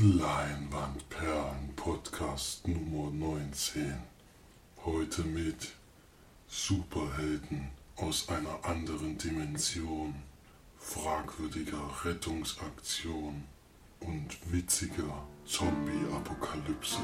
Leinwandperlen Podcast Nummer 19. Heute mit Superhelden aus einer anderen Dimension, fragwürdiger Rettungsaktion und witziger Zombie-Apokalypse.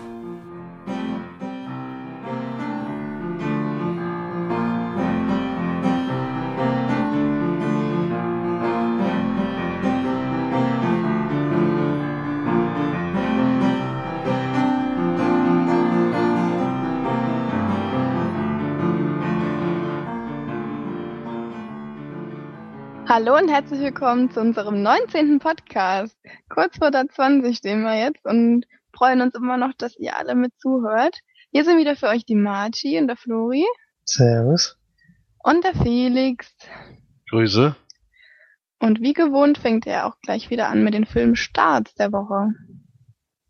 Hallo und herzlich willkommen zu unserem 19. Podcast. Kurz vor der 20 stehen wir jetzt und freuen uns immer noch, dass ihr alle mit zuhört. Hier sind wieder für euch die Marci und der Flori. Servus. Und der Felix. Grüße. Und wie gewohnt fängt er auch gleich wieder an mit den Filmstarts der Woche.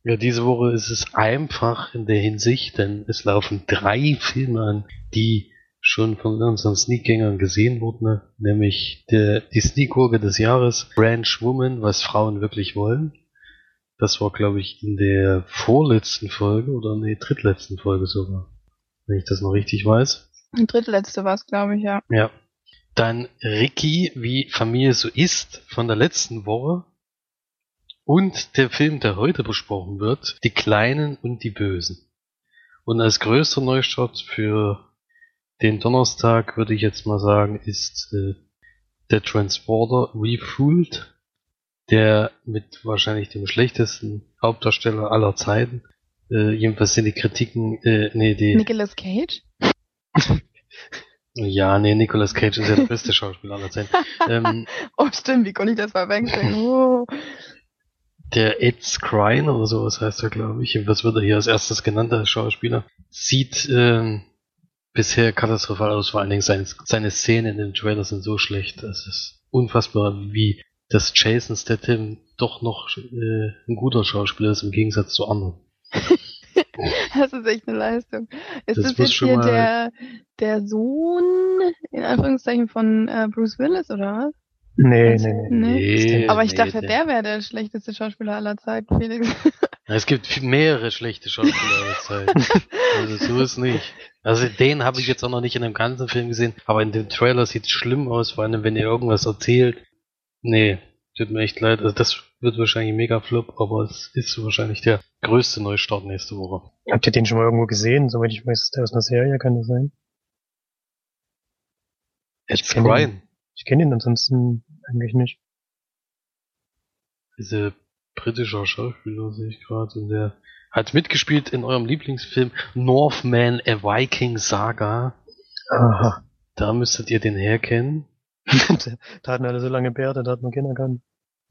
Ja, diese Woche ist es einfach in der Hinsicht, denn es laufen drei Filme an, die schon von unseren Sneakgängern gesehen wurde, nämlich der, die Sneakgurke des Jahres, Branch Woman, was Frauen wirklich wollen. Das war, glaube ich, in der vorletzten Folge oder nee, drittletzten Folge sogar, wenn ich das noch richtig weiß. Die drittletzte war es, glaube ich, ja. Ja. Dann Ricky, wie Familie so ist, von der letzten Woche. Und der Film, der heute besprochen wird, Die Kleinen und die Bösen. Und als größter Neustart für den Donnerstag würde ich jetzt mal sagen, ist äh, der Transporter Refooled, der mit wahrscheinlich dem schlechtesten Hauptdarsteller aller Zeiten. Äh, jedenfalls sind die Kritiken, äh, nee, die. Nicolas Cage? ja, nee, Nicolas Cage ist ja der beste Schauspieler aller Zeiten. ähm, oh, stimmt, wie konnte ich das verwechseln? Oh. Der Ed Skrein oder sowas heißt er, glaube ich. Was wird er hier als erstes genannt als Schauspieler? Sieht, ähm, bisher katastrophal aus. Vor allen Dingen seine, seine Szenen in dem Trailer sind so schlecht. Es ist unfassbar, wie das Jason Statham doch noch äh, ein guter Schauspieler ist im Gegensatz zu anderen. das ist echt eine Leistung. Ist das, das jetzt hier der, der Sohn, in Anführungszeichen, von äh, Bruce Willis, oder was? Nee, nee, nee. nee. Aber ich nee, dachte, der wäre der schlechteste Schauspieler aller Zeiten, Felix. Es gibt mehrere schlechte Schauspieler Zeiten. also so ist nicht. Also den habe ich jetzt auch noch nicht in dem ganzen Film gesehen, aber in dem Trailer sieht es schlimm aus, vor allem wenn ihr irgendwas erzählt. Nee, tut mir echt leid. Also das wird wahrscheinlich mega flop, aber es ist wahrscheinlich der größte Neustart nächste Woche. Habt ihr den schon mal irgendwo gesehen? Soweit ich weiß, ist der aus einer Serie, kann das sein? Ed Ryan. Ich kenne ihn ansonsten eigentlich nicht. Diese britischer Schauspieler sehe ich gerade und der hat mitgespielt in eurem Lieblingsfilm Northman A Viking Saga. Aha. Da müsstet ihr den herkennen. da hatten alle so lange Bärte, da hat man keinen erkannt.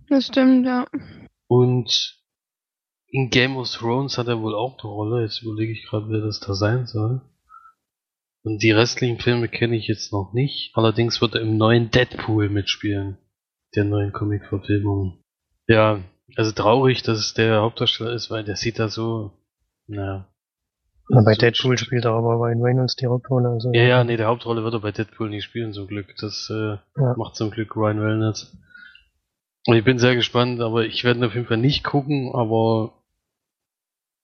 Das stimmt, ja. Und in Game of Thrones hat er wohl auch eine Rolle. Jetzt überlege ich gerade, wer das da sein soll. Und die restlichen Filme kenne ich jetzt noch nicht. Allerdings wird er im neuen Deadpool mitspielen. Der neuen Comic-Verfilmung. Ja, also traurig, dass es der Hauptdarsteller ist, weil der sieht da so, naja. Na, bei so Deadpool spielt er aber Ryan Reynolds die Hauptrolle. Also ja, ja, nee, der Hauptrolle wird er bei Deadpool nicht spielen, zum Glück. Das äh, ja. macht zum Glück Ryan Reynolds. Und ich bin sehr gespannt, aber ich werde auf jeden Fall nicht gucken, aber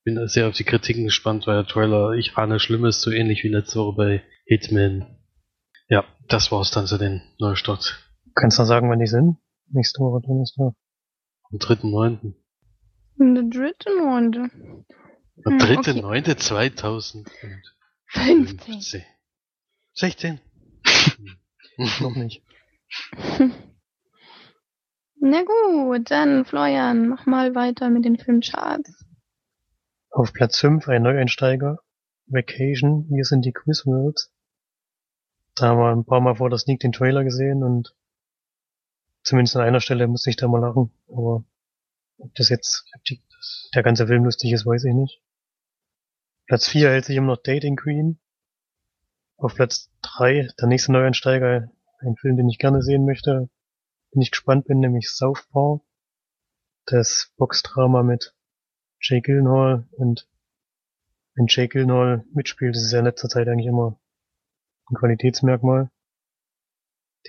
bin sehr auf die Kritiken gespannt, weil der Trailer, ich ahne Schlimmes, so ähnlich wie letzte Woche bei Hitman. Ja, das war's dann zu den Neustart. Kannst du sagen, wann die sind? Nächste Woche Donnerstag. Am 3.9. Der dritte Neunte. Der hm, dritte okay. Neunte 2015. 16. Noch nicht. Na gut, dann Florian, mach mal weiter mit den Filmcharts. Auf Platz 5 ein Neueinsteiger. Vacation, hier sind die Quizworks. Da haben wir ein paar Mal vor der Sneak den Trailer gesehen und Zumindest an einer Stelle musste ich da mal lachen. Aber ob das jetzt ob die, der ganze Film lustig ist, weiß ich nicht. Platz 4 hält sich immer noch Dating Queen. Auf Platz 3 der nächste Neuansteiger, ein Film, den ich gerne sehen möchte, den ich gespannt bin, nämlich Southpaw. Das Boxdrama mit Jake Gyllenhaal und wenn Jake Gyllenhaal mitspielt, das ist ja in letzter Zeit eigentlich immer ein Qualitätsmerkmal.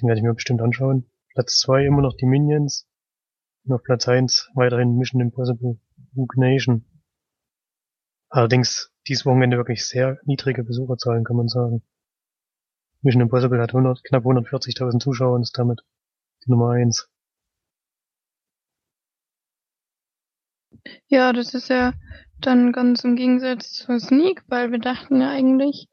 Den werde ich mir bestimmt anschauen. Platz zwei immer noch die Minions. Und auf Platz eins weiterhin Mission Impossible. Rogue Nation. Allerdings dieses Wochenende wirklich sehr niedrige Besucherzahlen, kann man sagen. Mission Impossible hat 100, knapp 140.000 Zuschauer und ist damit die Nummer eins. Ja, das ist ja dann ganz im Gegensatz zur Sneak, weil wir dachten ja eigentlich,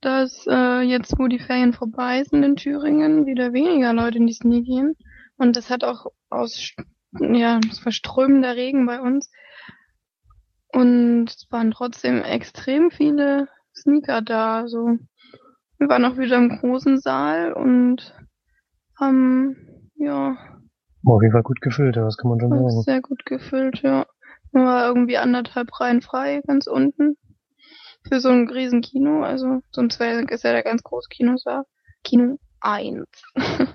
dass äh, jetzt, wo die Ferien vorbei sind in Thüringen, wieder weniger Leute in die Sneak gehen. Und das hat auch aus, ja, es war strömender Regen bei uns. Und es waren trotzdem extrem viele Sneaker da. Also wir waren auch wieder im großen Saal und haben, ja, War auf jeden Fall gut gefüllt, ja, das kann man schon sagen. sehr gut gefüllt, ja. War irgendwie anderthalb Reihen frei, ganz unten. Für so ein riesen Kino, also sonst wäre ist ja der ganz große Kinosaal. Kino 1.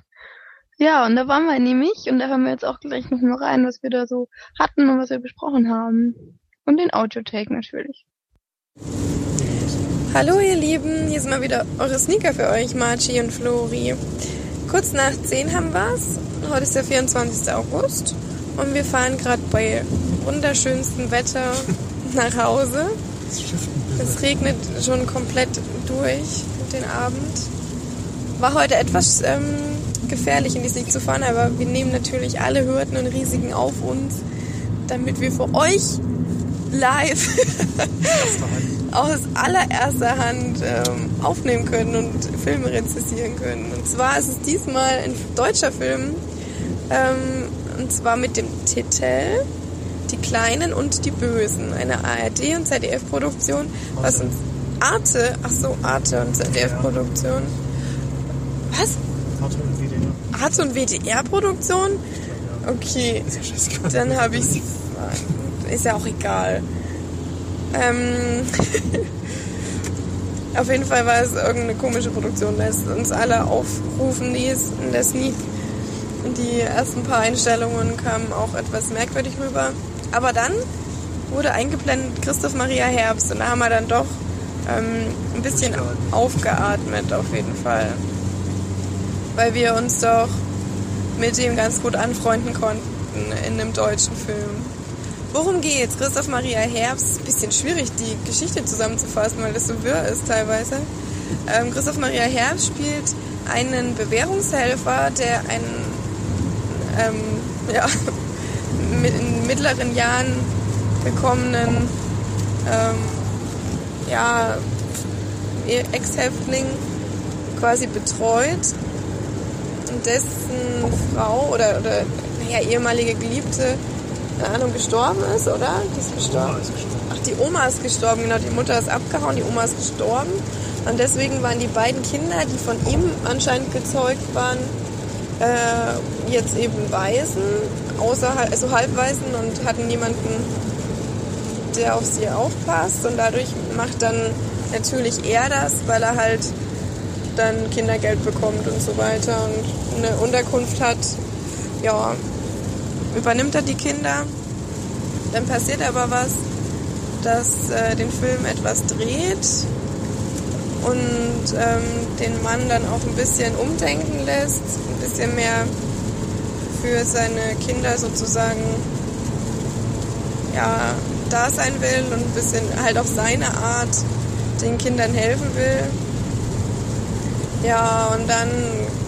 ja, und da waren wir nämlich und da hören wir jetzt auch gleich noch mal rein, was wir da so hatten und was wir besprochen haben. Und den Audio-Take natürlich. Hallo ihr Lieben, hier sind mal wieder eure Sneaker für euch, Marci und Flori. Kurz nach 10 haben wir's. Heute ist der 24. August und wir fahren gerade bei wunderschönstem Wetter nach Hause. Es regnet schon komplett durch den Abend. War heute etwas ähm, gefährlich in die Sneak zu fahren, aber wir nehmen natürlich alle Hürden und Risiken auf uns, damit wir für euch live aus allererster Hand ähm, aufnehmen können und Filme rezensieren können. Und zwar ist es diesmal ein deutscher Film, ähm, und zwar mit dem Titel Die Kleinen und die Bösen, eine ARD- und ZDF-Produktion, was uns Arte, ach so, Arte und ZDF-Produktion. Was? Arte und WDR-Produktion? Okay, dann habe ich ist ja auch egal. Ähm, auf jeden Fall war es irgendeine komische Produktion, es uns alle aufrufen ließ in der Sneak. Und die ersten paar Einstellungen kamen auch etwas merkwürdig rüber. Aber dann wurde eingeblendet Christoph Maria Herbst und da haben wir dann doch ähm, ein bisschen aufgeatmet auf jeden Fall. Weil wir uns doch mit dem ganz gut anfreunden konnten in einem deutschen Film. Worum geht's? Christoph Maria Herbst, bisschen schwierig die Geschichte zusammenzufassen, weil das so wirr ist teilweise. Ähm, Christoph Maria Herbst spielt einen Bewährungshelfer, der einen ähm, ja, mit in mittleren Jahren gekommenen ähm, ja, Ex-Häftling quasi betreut und dessen Frau oder, oder naja, ehemalige Geliebte keine Ahnung, gestorben ist, oder? Die ist gestorben. Ach, die Oma ist gestorben, genau. Die Mutter ist abgehauen, die Oma ist gestorben. Und deswegen waren die beiden Kinder, die von ihm anscheinend gezeugt waren, äh, jetzt eben Waisen, außerhalb, also Halbwaisen und hatten niemanden, der auf sie aufpasst. Und dadurch macht dann natürlich er das, weil er halt dann Kindergeld bekommt und so weiter und eine Unterkunft hat. Ja, übernimmt er die Kinder. Dann passiert aber was, das äh, den Film etwas dreht und ähm, den Mann dann auch ein bisschen umdenken lässt, ein bisschen mehr für seine Kinder sozusagen ja, da sein will und ein bisschen halt auf seine Art den Kindern helfen will. Ja, und dann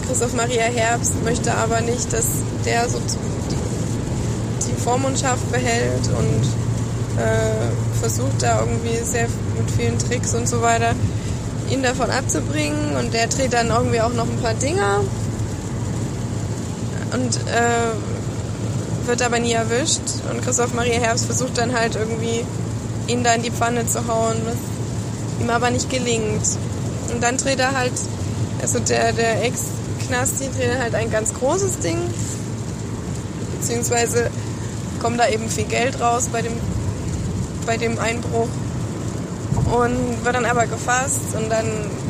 Christoph Maria Herbst möchte aber nicht, dass der so die, die Vormundschaft behält und äh, versucht da irgendwie sehr mit vielen Tricks und so weiter ihn davon abzubringen und der dreht dann irgendwie auch noch ein paar Dinger und äh, wird aber nie erwischt. Und Christoph Maria Herbst versucht dann halt irgendwie ihn da in die Pfanne zu hauen, was ihm aber nicht gelingt. Und dann dreht er halt, also der, der Ex-Knasti dreht halt ein ganz großes Ding, beziehungsweise kommt da eben viel Geld raus bei dem, bei dem Einbruch. Und wird dann aber gefasst und dann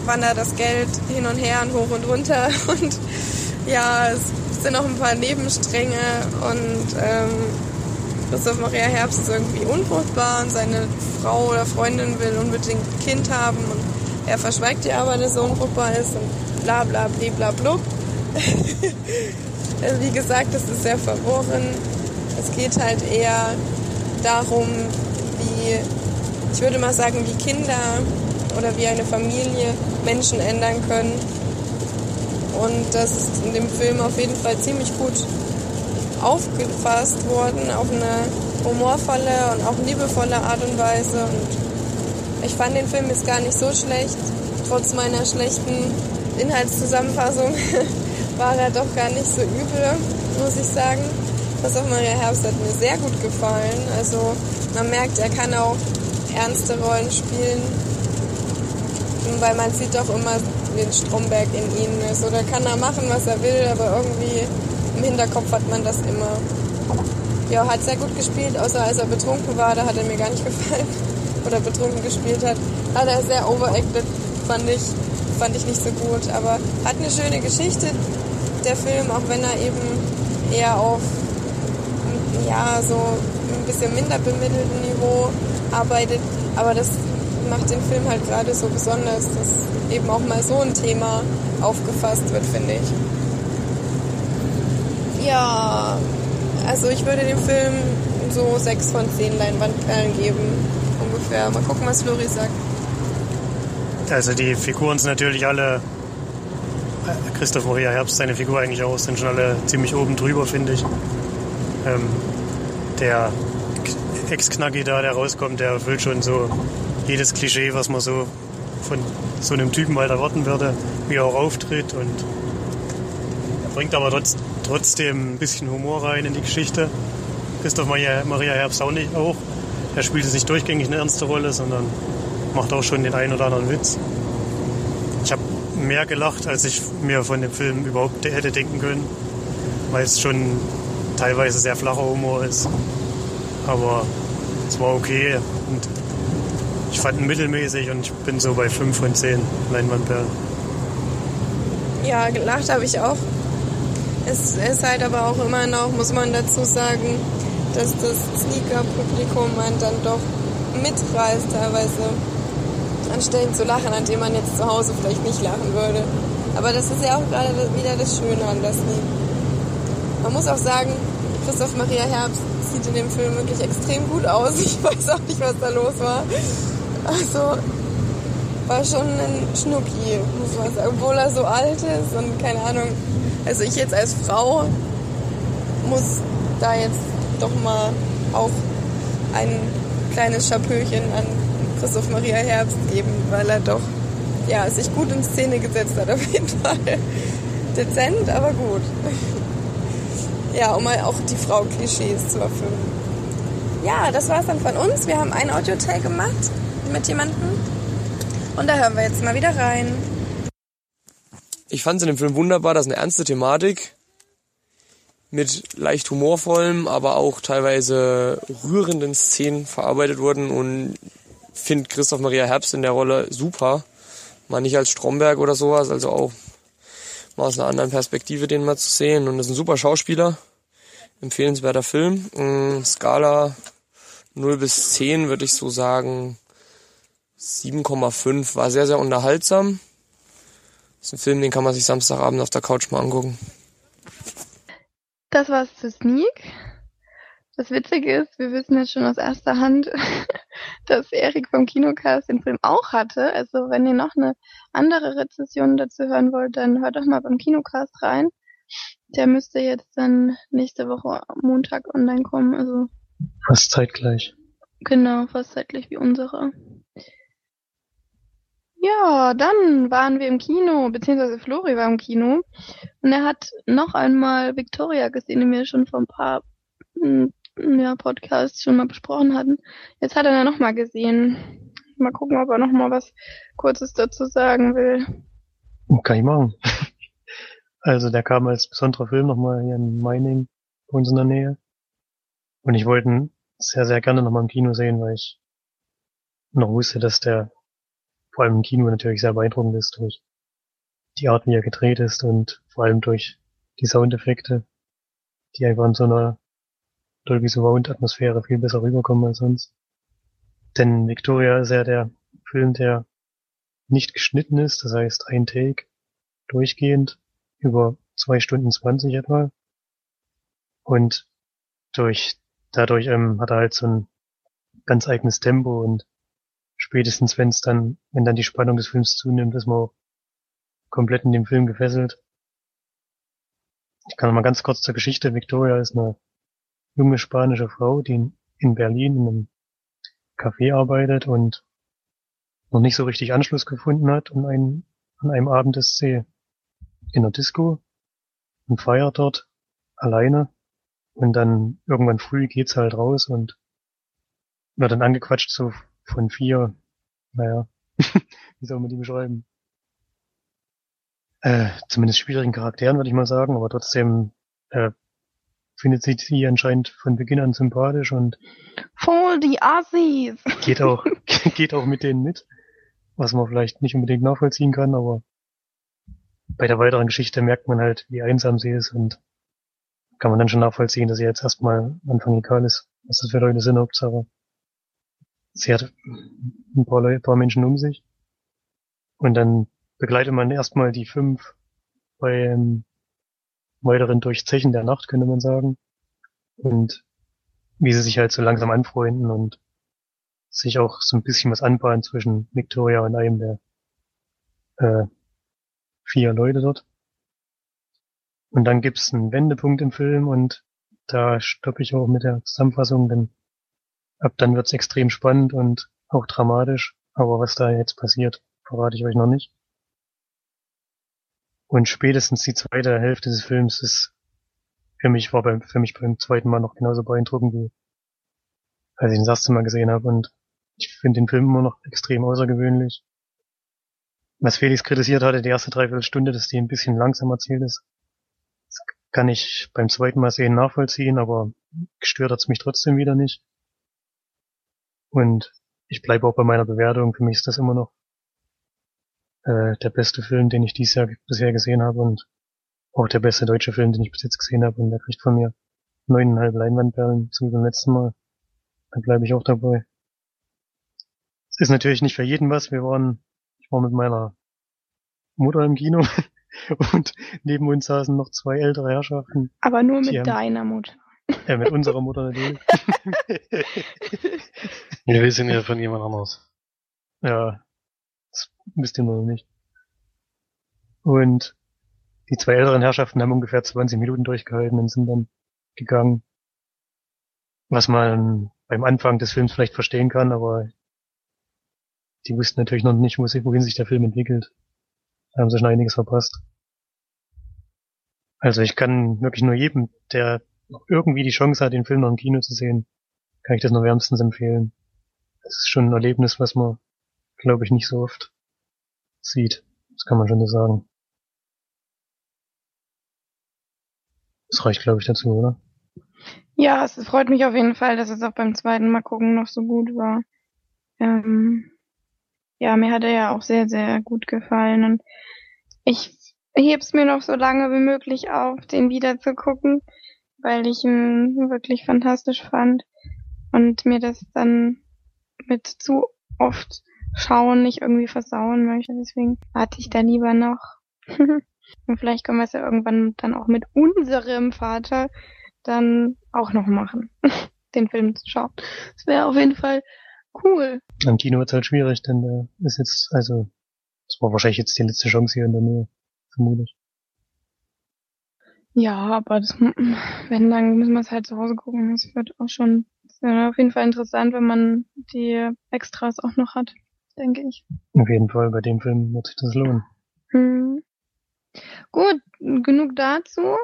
wandert das Geld hin und her und hoch und runter. Und ja, es sind noch ein paar Nebenstränge und ähm, Christoph Maria Herbst ist irgendwie unfruchtbar und seine Frau oder Freundin will unbedingt ein Kind haben und er verschweigt ihr aber, dass er unfruchtbar ist und bla bla bla bla also wie gesagt, das ist sehr verworren. Es geht halt eher darum, wie, ich würde mal sagen, wie Kinder oder wie eine Familie Menschen ändern können. Und das ist in dem Film auf jeden Fall ziemlich gut aufgefasst worden, auf eine humorvolle und auch liebevolle Art und Weise. Und ich fand den Film jetzt gar nicht so schlecht, trotz meiner schlechten Inhaltszusammenfassung war er doch gar nicht so übel, muss ich sagen. Das auf Maria Herbst hat mir sehr gut gefallen. Also man merkt, er kann auch ernste Rollen spielen, weil man sieht doch immer, wie Stromberg in ihnen ist. Oder kann er machen, was er will, aber irgendwie im Hinterkopf hat man das immer. Ja, hat sehr gut gespielt, außer als er betrunken war, da hat er mir gar nicht gefallen. Oder betrunken gespielt hat. Hat er sehr overacted, fand ich, fand ich nicht so gut. Aber hat eine schöne Geschichte, der Film, auch wenn er eben eher auf ja, so ein bisschen minder bemittelten Niveau arbeitet. Aber das macht den Film halt gerade so besonders, dass eben auch mal so ein Thema aufgefasst wird, finde ich. Ja, also ich würde dem Film so 6 von 10 Leinwandperlen geben, ungefähr. Mal gucken, was Flori sagt. Also die Figuren sind natürlich alle, äh, Christoph Maria Herbst, seine Figur eigentlich auch, sind schon alle ziemlich oben drüber, finde ich. Ähm, der Ex-Knacki da, der rauskommt, der erfüllt schon so jedes Klischee, was man so von so einem Typen halt erwarten würde, wie er auch auftritt und er bringt aber trotz, trotzdem ein bisschen Humor rein in die Geschichte. Christoph Maria, Maria Herbst auch nicht auch. Er spielt es nicht durchgängig eine ernste Rolle, sondern macht auch schon den einen oder anderen Witz. Ich habe mehr gelacht, als ich mir von dem Film überhaupt hätte denken können, weil es schon teilweise sehr flacher Humor ist. Aber es war okay und ich fand ihn mittelmäßig und ich bin so bei 5 von 10 Leinwandperlen. Ja, gelacht habe ich auch. Es ist halt aber auch immer noch, muss man dazu sagen, dass das Sneaker-Publikum man dann doch mitreißt teilweise an Stellen zu lachen, an denen man jetzt zu Hause vielleicht nicht lachen würde. Aber das ist ja auch gerade wieder das Schöne an das Sneak. Man muss auch sagen, Christoph Maria Herbst sieht in dem Film wirklich extrem gut aus. Ich weiß auch nicht, was da los war. Also, war schon ein Schnucki, muss man sagen. Obwohl er so alt ist und keine Ahnung. Also ich jetzt als Frau muss da jetzt doch mal auch ein kleines Schapöchen an Christoph Maria Herbst geben, weil er doch ja, sich gut in Szene gesetzt hat, auf jeden Fall. Dezent, aber gut. Ja, um mal auch die Frau-Klischees zu erfüllen. Ja, das war's dann von uns. Wir haben ein Audio-Tag gemacht mit jemandem. Und da hören wir jetzt mal wieder rein. Ich fand es in dem Film wunderbar, dass eine ernste Thematik mit leicht humorvollen, aber auch teilweise rührenden Szenen verarbeitet wurden und finde Christoph Maria Herbst in der Rolle super. Mal nicht als Stromberg oder sowas, also auch mal aus einer anderen Perspektive den mal zu sehen. Und ist ein super Schauspieler. Empfehlenswerter Film. Mm, Skala 0 bis 10 würde ich so sagen 7,5. War sehr, sehr unterhaltsam. Das ist ein Film, den kann man sich Samstagabend auf der Couch mal angucken. Das war's zu Sneak. Das Witzige ist, wir wissen jetzt schon aus erster Hand, dass Erik vom Kinocast den Film auch hatte. Also wenn ihr noch eine andere Rezession dazu hören wollt, dann hört doch mal beim Kinocast rein. Der müsste jetzt dann nächste Woche Montag online kommen. Also Fast zeitgleich. genau, fast zeitlich wie unsere. Ja, dann waren wir im Kino, beziehungsweise Flori war im Kino. Und er hat noch einmal Victoria gesehen, die wir schon vor ein paar mm, ja, Podcasts schon mal besprochen hatten. Jetzt hat er ihn nochmal gesehen. Mal gucken, ob er nochmal was Kurzes dazu sagen will. Kann ich machen. Also der kam als besonderer Film nochmal hier in Meining, bei uns in der Nähe. Und ich wollte ihn sehr, sehr gerne nochmal im Kino sehen, weil ich noch wusste, dass der vor allem im Kino natürlich sehr beeindruckend ist durch die Art, wie er gedreht ist und vor allem durch die Soundeffekte, die einfach in so einer Dolby Surround Atmosphäre viel besser rüberkommen als sonst. Denn Victoria ist ja der Film, der nicht geschnitten ist, das heißt ein Take durchgehend über zwei Stunden zwanzig etwa. Und durch, dadurch ähm, hat er halt so einen ganz eigenes Tempo und spätestens wenn es dann, wenn dann die Spannung des Films zunimmt, ist man komplett in dem Film gefesselt. Ich kann mal ganz kurz zur Geschichte. Victoria ist eine junge spanische Frau, die in, in Berlin in einem Café arbeitet und noch nicht so richtig Anschluss gefunden hat. Und ein, an einem Abend ist sie in der Disco und feiert dort alleine. Und dann irgendwann früh geht's halt raus und wird dann angequatscht so von vier, naja, wie soll man die beschreiben? Äh, zumindest schwierigen Charakteren, würde ich mal sagen, aber trotzdem äh, findet sich sie anscheinend von Beginn an sympathisch und Voll die Assis! geht auch, geht auch mit denen mit, was man vielleicht nicht unbedingt nachvollziehen kann, aber bei der weiteren Geschichte merkt man halt, wie einsam sie ist und kann man dann schon nachvollziehen, dass sie jetzt erstmal Anfang egal ist, was das für Leute sind, Hauptsache. Sie hat ein paar, Leute, ein paar Menschen um sich. Und dann begleitet man erstmal die fünf beim weiteren Durchzechen der Nacht, könnte man sagen. Und wie sie sich halt so langsam anfreunden und sich auch so ein bisschen was anbahnt zwischen Victoria und einem der äh, vier Leute dort. Und dann gibt's einen Wendepunkt im Film und da stoppe ich auch mit der Zusammenfassung, denn ab dann wird's extrem spannend und auch dramatisch. Aber was da jetzt passiert, verrate ich euch noch nicht. Und spätestens die zweite Hälfte des Films ist für mich war beim für mich beim zweiten Mal noch genauso beeindruckend wie als ich ihn das erste Mal gesehen habe. Und ich finde den Film immer noch extrem außergewöhnlich. Was Felix kritisiert hatte, die erste Dreiviertelstunde, dass die ein bisschen langsam erzählt ist, das kann ich beim zweiten Mal sehen nachvollziehen, aber gestört hat's mich trotzdem wieder nicht. Und ich bleibe auch bei meiner Bewertung. Für mich ist das immer noch äh, der beste Film, den ich dieses Jahr bisher gesehen habe und auch der beste deutsche Film, den ich bis jetzt gesehen habe. Und der kriegt von mir neuneinhalb Leinwandperlen zu dem letzten Mal. Da bleibe ich auch dabei. Es ist natürlich nicht für jeden was. Wir waren, ich war mit meiner Mutter im Kino und neben uns saßen noch zwei ältere Herrschaften. Aber nur mit deiner Mutter. Ja, mit unserer Mutter natürlich. Wir wissen ja von jemand anders. Ja, das wisst ihr noch nicht. Und die zwei älteren Herrschaften haben ungefähr 20 Minuten durchgehalten und sind dann gegangen. Was man beim Anfang des Films vielleicht verstehen kann, aber die wussten natürlich noch nicht, wohin sich der Film entwickelt. Da haben sie schon einiges verpasst. Also ich kann wirklich nur jedem, der noch irgendwie die Chance hat, den Film noch im Kino zu sehen, kann ich das nur wärmstens empfehlen. Es ist schon ein Erlebnis, was man, glaube ich, nicht so oft sieht. Das kann man schon so sagen. Das reicht, glaube ich, dazu, oder? Ja, es freut mich auf jeden Fall, dass es auch beim zweiten Mal gucken noch so gut war. Ähm, ja, mir hat er ja auch sehr, sehr gut gefallen und ich heb's mir noch so lange wie möglich auf, den wieder zu gucken, weil ich ihn wirklich fantastisch fand und mir das dann mit zu oft schauen nicht irgendwie versauen möchte. Deswegen warte ich da lieber noch. und vielleicht können wir es ja irgendwann dann auch mit unserem Vater dann auch noch machen, den Film zu schauen. Das wäre auf jeden Fall cool. Im Kino wird's halt schwierig, denn der ist jetzt, also, das war wahrscheinlich jetzt die letzte Chance hier in der Nähe, vermutlich. Ja, aber das, wenn, dann müssen wir es halt zu Hause gucken. Das wird auch schon, wäre auf jeden Fall interessant, wenn man die Extras auch noch hat, denke ich. Auf jeden Fall, bei dem Film wird sich das lohnen. Hm. Gut, genug dazu.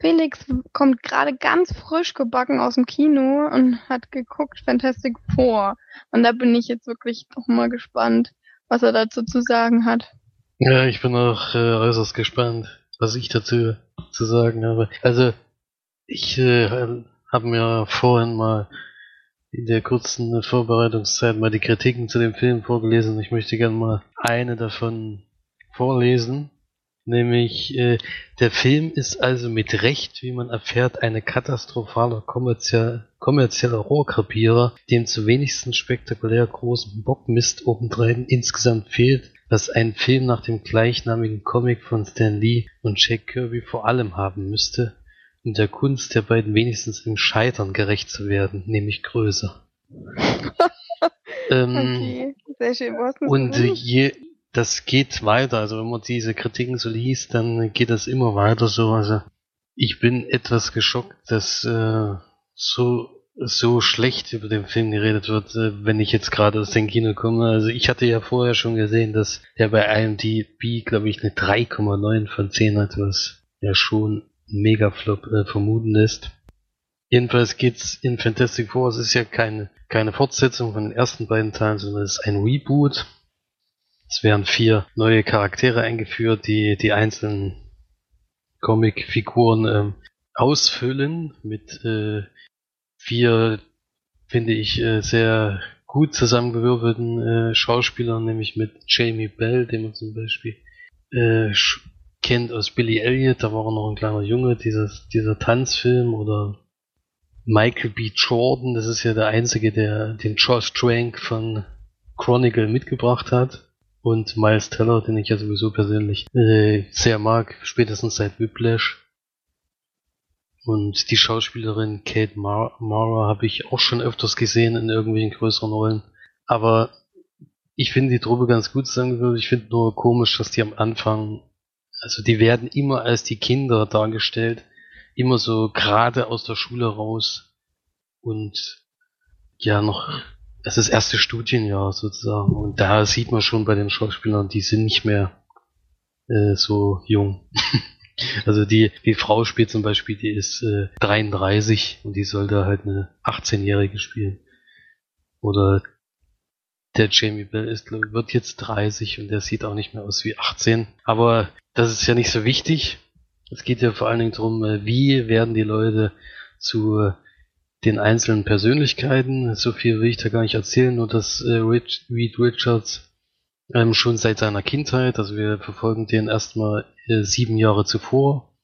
Felix kommt gerade ganz frisch gebacken aus dem Kino und hat geguckt Fantastic Four. Und da bin ich jetzt wirklich noch mal gespannt, was er dazu zu sagen hat. Ja, ich bin auch äh, äußerst gespannt, was ich dazu zu sagen habe. Also, ich äh, habe mir vorhin mal in der kurzen Vorbereitungszeit mal die Kritiken zu dem Film vorgelesen. Ich möchte gerne mal eine davon vorlesen. Nämlich, äh, der Film ist also mit Recht, wie man erfährt, eine katastrophale kommerziell, kommerzieller Rohrkrepierer, dem zu wenigstens spektakulär großen Bockmist obendrein insgesamt fehlt, was ein Film nach dem gleichnamigen Comic von Stan Lee und Jack Kirby vor allem haben müsste, um der Kunst der beiden wenigstens im Scheitern gerecht zu werden, nämlich größer. ähm, Okay, sehr schön. Du und je, das geht weiter. Also wenn man diese Kritiken so liest, dann geht das immer weiter so. Also ich bin etwas geschockt, dass äh, so so schlecht über den Film geredet wird, äh, wenn ich jetzt gerade aus dem Kino komme. Also ich hatte ja vorher schon gesehen, dass der bei IMDb, glaube ich, eine 3,9 von 10 hat, was ja schon ein Megaflop äh, vermuten lässt. Jedenfalls geht's in Fantastic Four, es ist ja keine, keine Fortsetzung von den ersten beiden Teilen, sondern es ist ein Reboot. Es werden vier neue Charaktere eingeführt, die die einzelnen Comic-Figuren ähm, ausfüllen mit äh, vier, finde ich, äh, sehr gut zusammengewürfelten äh, Schauspielern, nämlich mit Jamie Bell, den man zum Beispiel äh, kennt aus Billy Elliot, da war er noch ein kleiner Junge, dieses, dieser Tanzfilm oder Michael B. Jordan, das ist ja der einzige, der den Josh Trank von Chronicle mitgebracht hat. Und Miles Teller, den ich ja sowieso persönlich äh, sehr mag, spätestens seit Whiplash. Und die Schauspielerin Kate Mar Mara habe ich auch schon öfters gesehen in irgendwelchen größeren Rollen. Aber ich finde die Truppe ganz gut zusammengewürfelt. Ich finde nur komisch, dass die am Anfang, also die werden immer als die Kinder dargestellt, immer so gerade aus der Schule raus und ja noch, es ist das erste Studienjahr sozusagen und da sieht man schon bei den Schauspielern, die sind nicht mehr äh, so jung. also die, die Frau spielt zum Beispiel, die ist äh, 33 und die sollte halt eine 18-Jährige spielen. Oder der Jamie Bell ist, wird jetzt 30 und der sieht auch nicht mehr aus wie 18. Aber das ist ja nicht so wichtig. Es geht ja vor allen Dingen darum, äh, wie werden die Leute zu äh, den einzelnen Persönlichkeiten. So viel will ich da gar nicht erzählen, nur dass äh, Rich, Reed Richards ähm, schon seit seiner Kindheit, also wir verfolgen den erstmal äh, sieben Jahre zuvor,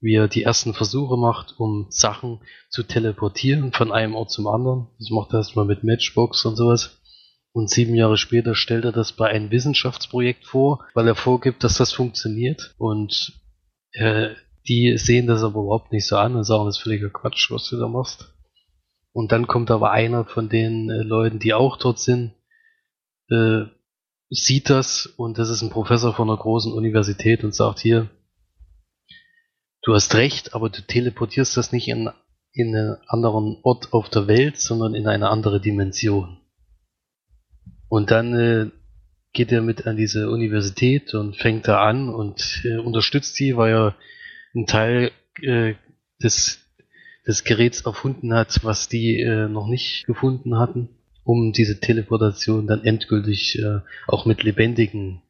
wie er die ersten Versuche macht, um Sachen zu teleportieren von einem Ort zum anderen. Das macht er erstmal mit Matchbox und sowas. Und sieben Jahre später stellt er das bei einem Wissenschaftsprojekt vor, weil er vorgibt, dass das funktioniert. Und äh, die sehen das aber überhaupt nicht so an und sagen, das ist völliger Quatsch, was du da machst. Und dann kommt aber einer von den äh, Leuten, die auch dort sind, äh, sieht das und das ist ein Professor von einer großen Universität und sagt hier, du hast recht, aber du teleportierst das nicht in, in einen anderen Ort auf der Welt, sondern in eine andere Dimension. Und dann äh, geht er mit an diese Universität und fängt da an und äh, unterstützt sie, weil er einen Teil äh, des, des Geräts erfunden hat, was die äh, noch nicht gefunden hatten, um diese Teleportation dann endgültig äh, auch mit lebendigen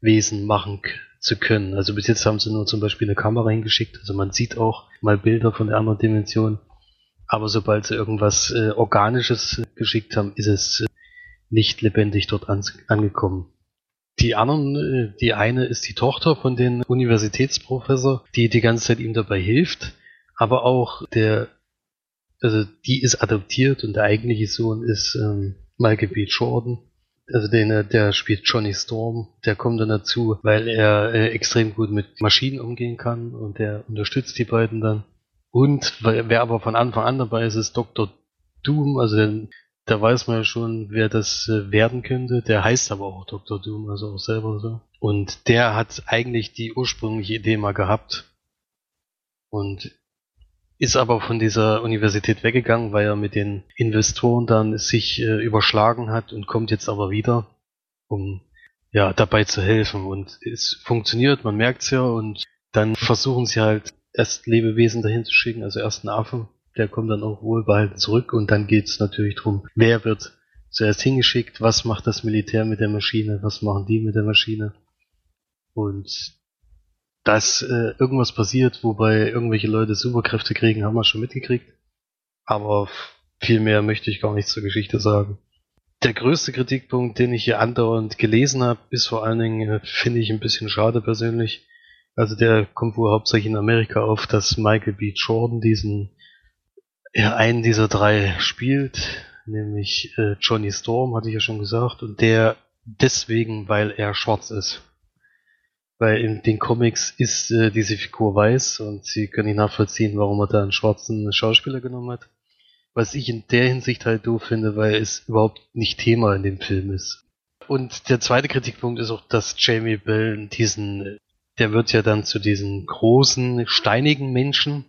Wesen machen zu können. Also bis jetzt haben sie nur zum Beispiel eine Kamera hingeschickt, also man sieht auch mal Bilder von der anderen Dimension, aber sobald sie irgendwas äh, Organisches geschickt haben, ist es äh, nicht lebendig dort an, angekommen. Die anderen, äh, die eine ist die Tochter von dem Universitätsprofessor, die die ganze Zeit ihm dabei hilft, aber auch der, also die ist adoptiert und der eigentliche Sohn ist ähm, Michael B. Jordan. Also den, äh, der spielt Johnny Storm, der kommt dann dazu, weil er äh, extrem gut mit Maschinen umgehen kann und der unterstützt die beiden dann. Und wer aber von Anfang an dabei ist, ist Dr. Doom, also der, da weiß man ja schon, wer das äh, werden könnte. Der heißt aber auch Dr. Doom, also auch selber so. Und der hat eigentlich die ursprüngliche Idee mal gehabt und ist aber von dieser Universität weggegangen, weil er mit den Investoren dann sich äh, überschlagen hat und kommt jetzt aber wieder, um ja dabei zu helfen. Und es funktioniert, man merkt's ja, und dann versuchen sie halt erst Lebewesen dahin zu schicken, also erst einen Affen, der kommt dann auch wohlbehalten zurück und dann geht's natürlich drum, wer wird zuerst hingeschickt, was macht das Militär mit der Maschine, was machen die mit der Maschine. Und dass äh, irgendwas passiert, wobei irgendwelche Leute Superkräfte kriegen, haben wir schon mitgekriegt. Aber viel mehr möchte ich gar nicht zur Geschichte sagen. Der größte Kritikpunkt, den ich hier andauernd gelesen habe, ist vor allen Dingen, äh, finde ich ein bisschen schade persönlich. Also der kommt wohl hauptsächlich in Amerika auf, dass Michael B. Jordan diesen, ja, einen dieser drei spielt, nämlich äh, Johnny Storm, hatte ich ja schon gesagt, und der deswegen, weil er schwarz ist. Weil in den Comics ist äh, diese Figur weiß und sie können nicht nachvollziehen, warum er da einen schwarzen Schauspieler genommen hat. Was ich in der Hinsicht halt doof finde, weil es überhaupt nicht Thema in dem Film ist. Und der zweite Kritikpunkt ist auch, dass Jamie Bell diesen, der wird ja dann zu diesen großen, steinigen Menschen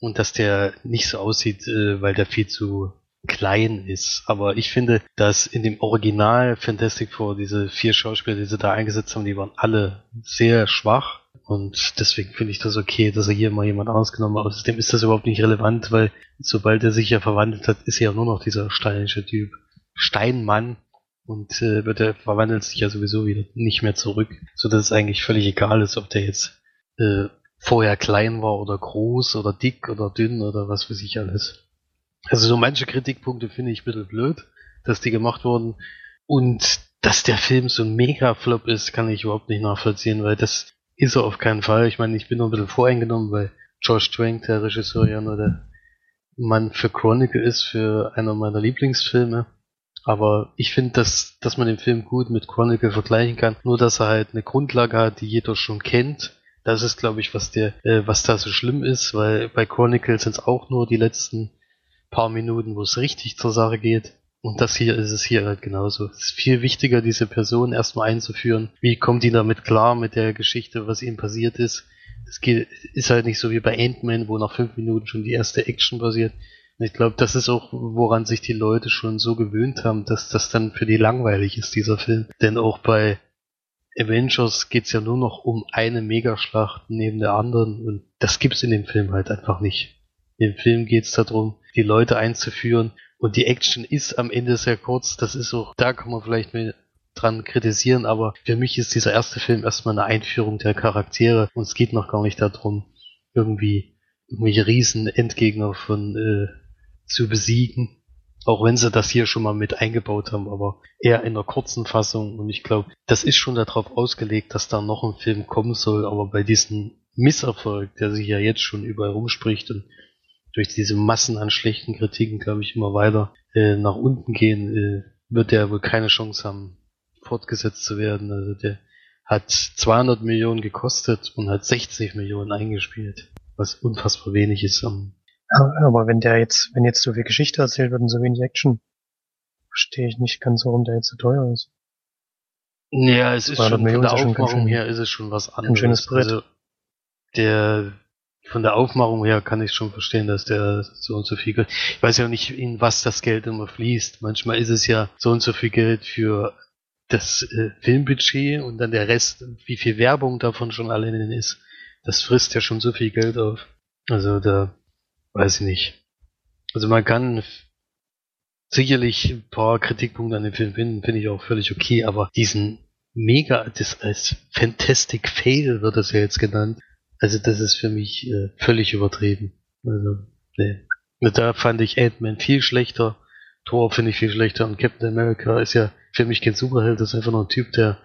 und dass der nicht so aussieht, äh, weil der viel zu klein ist. Aber ich finde, dass in dem Original Fantastic Four diese vier Schauspieler, die sie da eingesetzt haben, die waren alle sehr schwach. Und deswegen finde ich das okay, dass er hier mal jemand ausgenommen hat. Außerdem ist das überhaupt nicht relevant, weil sobald er sich ja verwandelt hat, ist er ja nur noch dieser steinische Typ. Steinmann. Und äh, wird er verwandelt sich ja sowieso wieder nicht mehr zurück. So dass es eigentlich völlig egal ist, ob der jetzt äh, vorher klein war oder groß oder dick oder dünn oder was weiß ich alles. Also so manche Kritikpunkte finde ich ein bisschen blöd, dass die gemacht wurden. Und dass der Film so ein Mega-Flop ist, kann ich überhaupt nicht nachvollziehen, weil das ist er auf keinen Fall. Ich meine, ich bin noch ein bisschen voreingenommen, weil George Trank, der Regisseur, ja nur der Mann für Chronicle ist, für einer meiner Lieblingsfilme. Aber ich finde, dass, dass man den Film gut mit Chronicle vergleichen kann. Nur, dass er halt eine Grundlage hat, die jeder schon kennt. Das ist, glaube ich, was der, äh, was da so schlimm ist, weil bei Chronicle sind es auch nur die letzten paar Minuten, wo es richtig zur Sache geht. Und das hier ist es hier halt genauso. Es ist viel wichtiger, diese Person erstmal einzuführen. Wie kommt die damit klar mit der Geschichte, was ihm passiert ist? Es geht, ist halt nicht so wie bei Ant-Man, wo nach fünf Minuten schon die erste Action passiert. Und ich glaube, das ist auch, woran sich die Leute schon so gewöhnt haben, dass das dann für die langweilig ist, dieser Film. Denn auch bei Avengers geht's ja nur noch um eine Megaschlacht neben der anderen und das gibt's in dem Film halt einfach nicht. Dem Film geht's darum, die Leute einzuführen und die Action ist am Ende sehr kurz. Das ist auch, da kann man vielleicht mit dran kritisieren, aber für mich ist dieser erste Film erstmal eine Einführung der Charaktere und es geht noch gar nicht darum, irgendwie irgendwelche riesen Endgegner von äh, zu besiegen. Auch wenn sie das hier schon mal mit eingebaut haben, aber eher in einer kurzen Fassung. Und ich glaube, das ist schon darauf ausgelegt, dass da noch ein Film kommen soll. Aber bei diesem Misserfolg, der sich ja jetzt schon überall rumspricht und durch diese Massen an schlechten Kritiken, glaube ich, immer weiter äh, nach unten gehen, äh, wird der wohl keine Chance haben, fortgesetzt zu werden. Also der hat 200 Millionen gekostet und hat 60 Millionen eingespielt, was unfassbar wenig ist. Um aber wenn der jetzt, wenn jetzt so viel Geschichte erzählt wird und so wenig Action, verstehe ich nicht ganz, warum der jetzt so teuer ist. Ja, es ist schon, von der Aufmachung her ist es schon was anderes. Ein schönes Brett. Also der von der Aufmachung her kann ich schon verstehen, dass der so und so viel Geld. Ich weiß ja nicht, in was das Geld immer fließt. Manchmal ist es ja so und so viel Geld für das äh, Filmbudget und dann der Rest, wie viel Werbung davon schon alleine ist. Das frisst ja schon so viel Geld auf. Also da weiß ich nicht. Also man kann sicherlich ein paar Kritikpunkte an dem Film finden, finde ich auch völlig okay, aber diesen mega, das als Fantastic Fail wird das ja jetzt genannt, also das ist für mich äh, völlig übertrieben. Also, nee. Da fand ich Ant-Man viel schlechter. Thor finde ich viel schlechter und Captain America ist ja für mich kein Superheld, das ist einfach nur ein Typ, der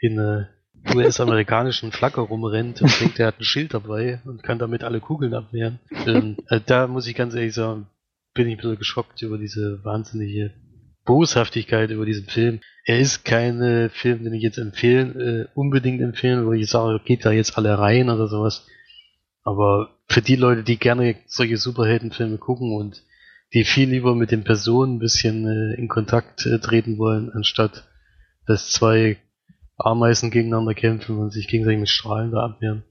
in äh, US-amerikanischen Flagge rumrennt und denkt, er hat ein Schild dabei und kann damit alle Kugeln abwehren. Ähm, äh, da muss ich ganz ehrlich sagen, bin ich ein bisschen geschockt über diese wahnsinnige Boshaftigkeit über diesen Film. Er ist kein äh, Film, den ich jetzt empfehlen, äh, unbedingt empfehlen, wo ich sage, geht da jetzt alle rein oder sowas. Aber für die Leute, die gerne solche Superheldenfilme gucken und die viel lieber mit den Personen ein bisschen äh, in Kontakt äh, treten wollen, anstatt dass zwei Ameisen gegeneinander kämpfen und sich gegenseitig mit Strahlen da abwehren,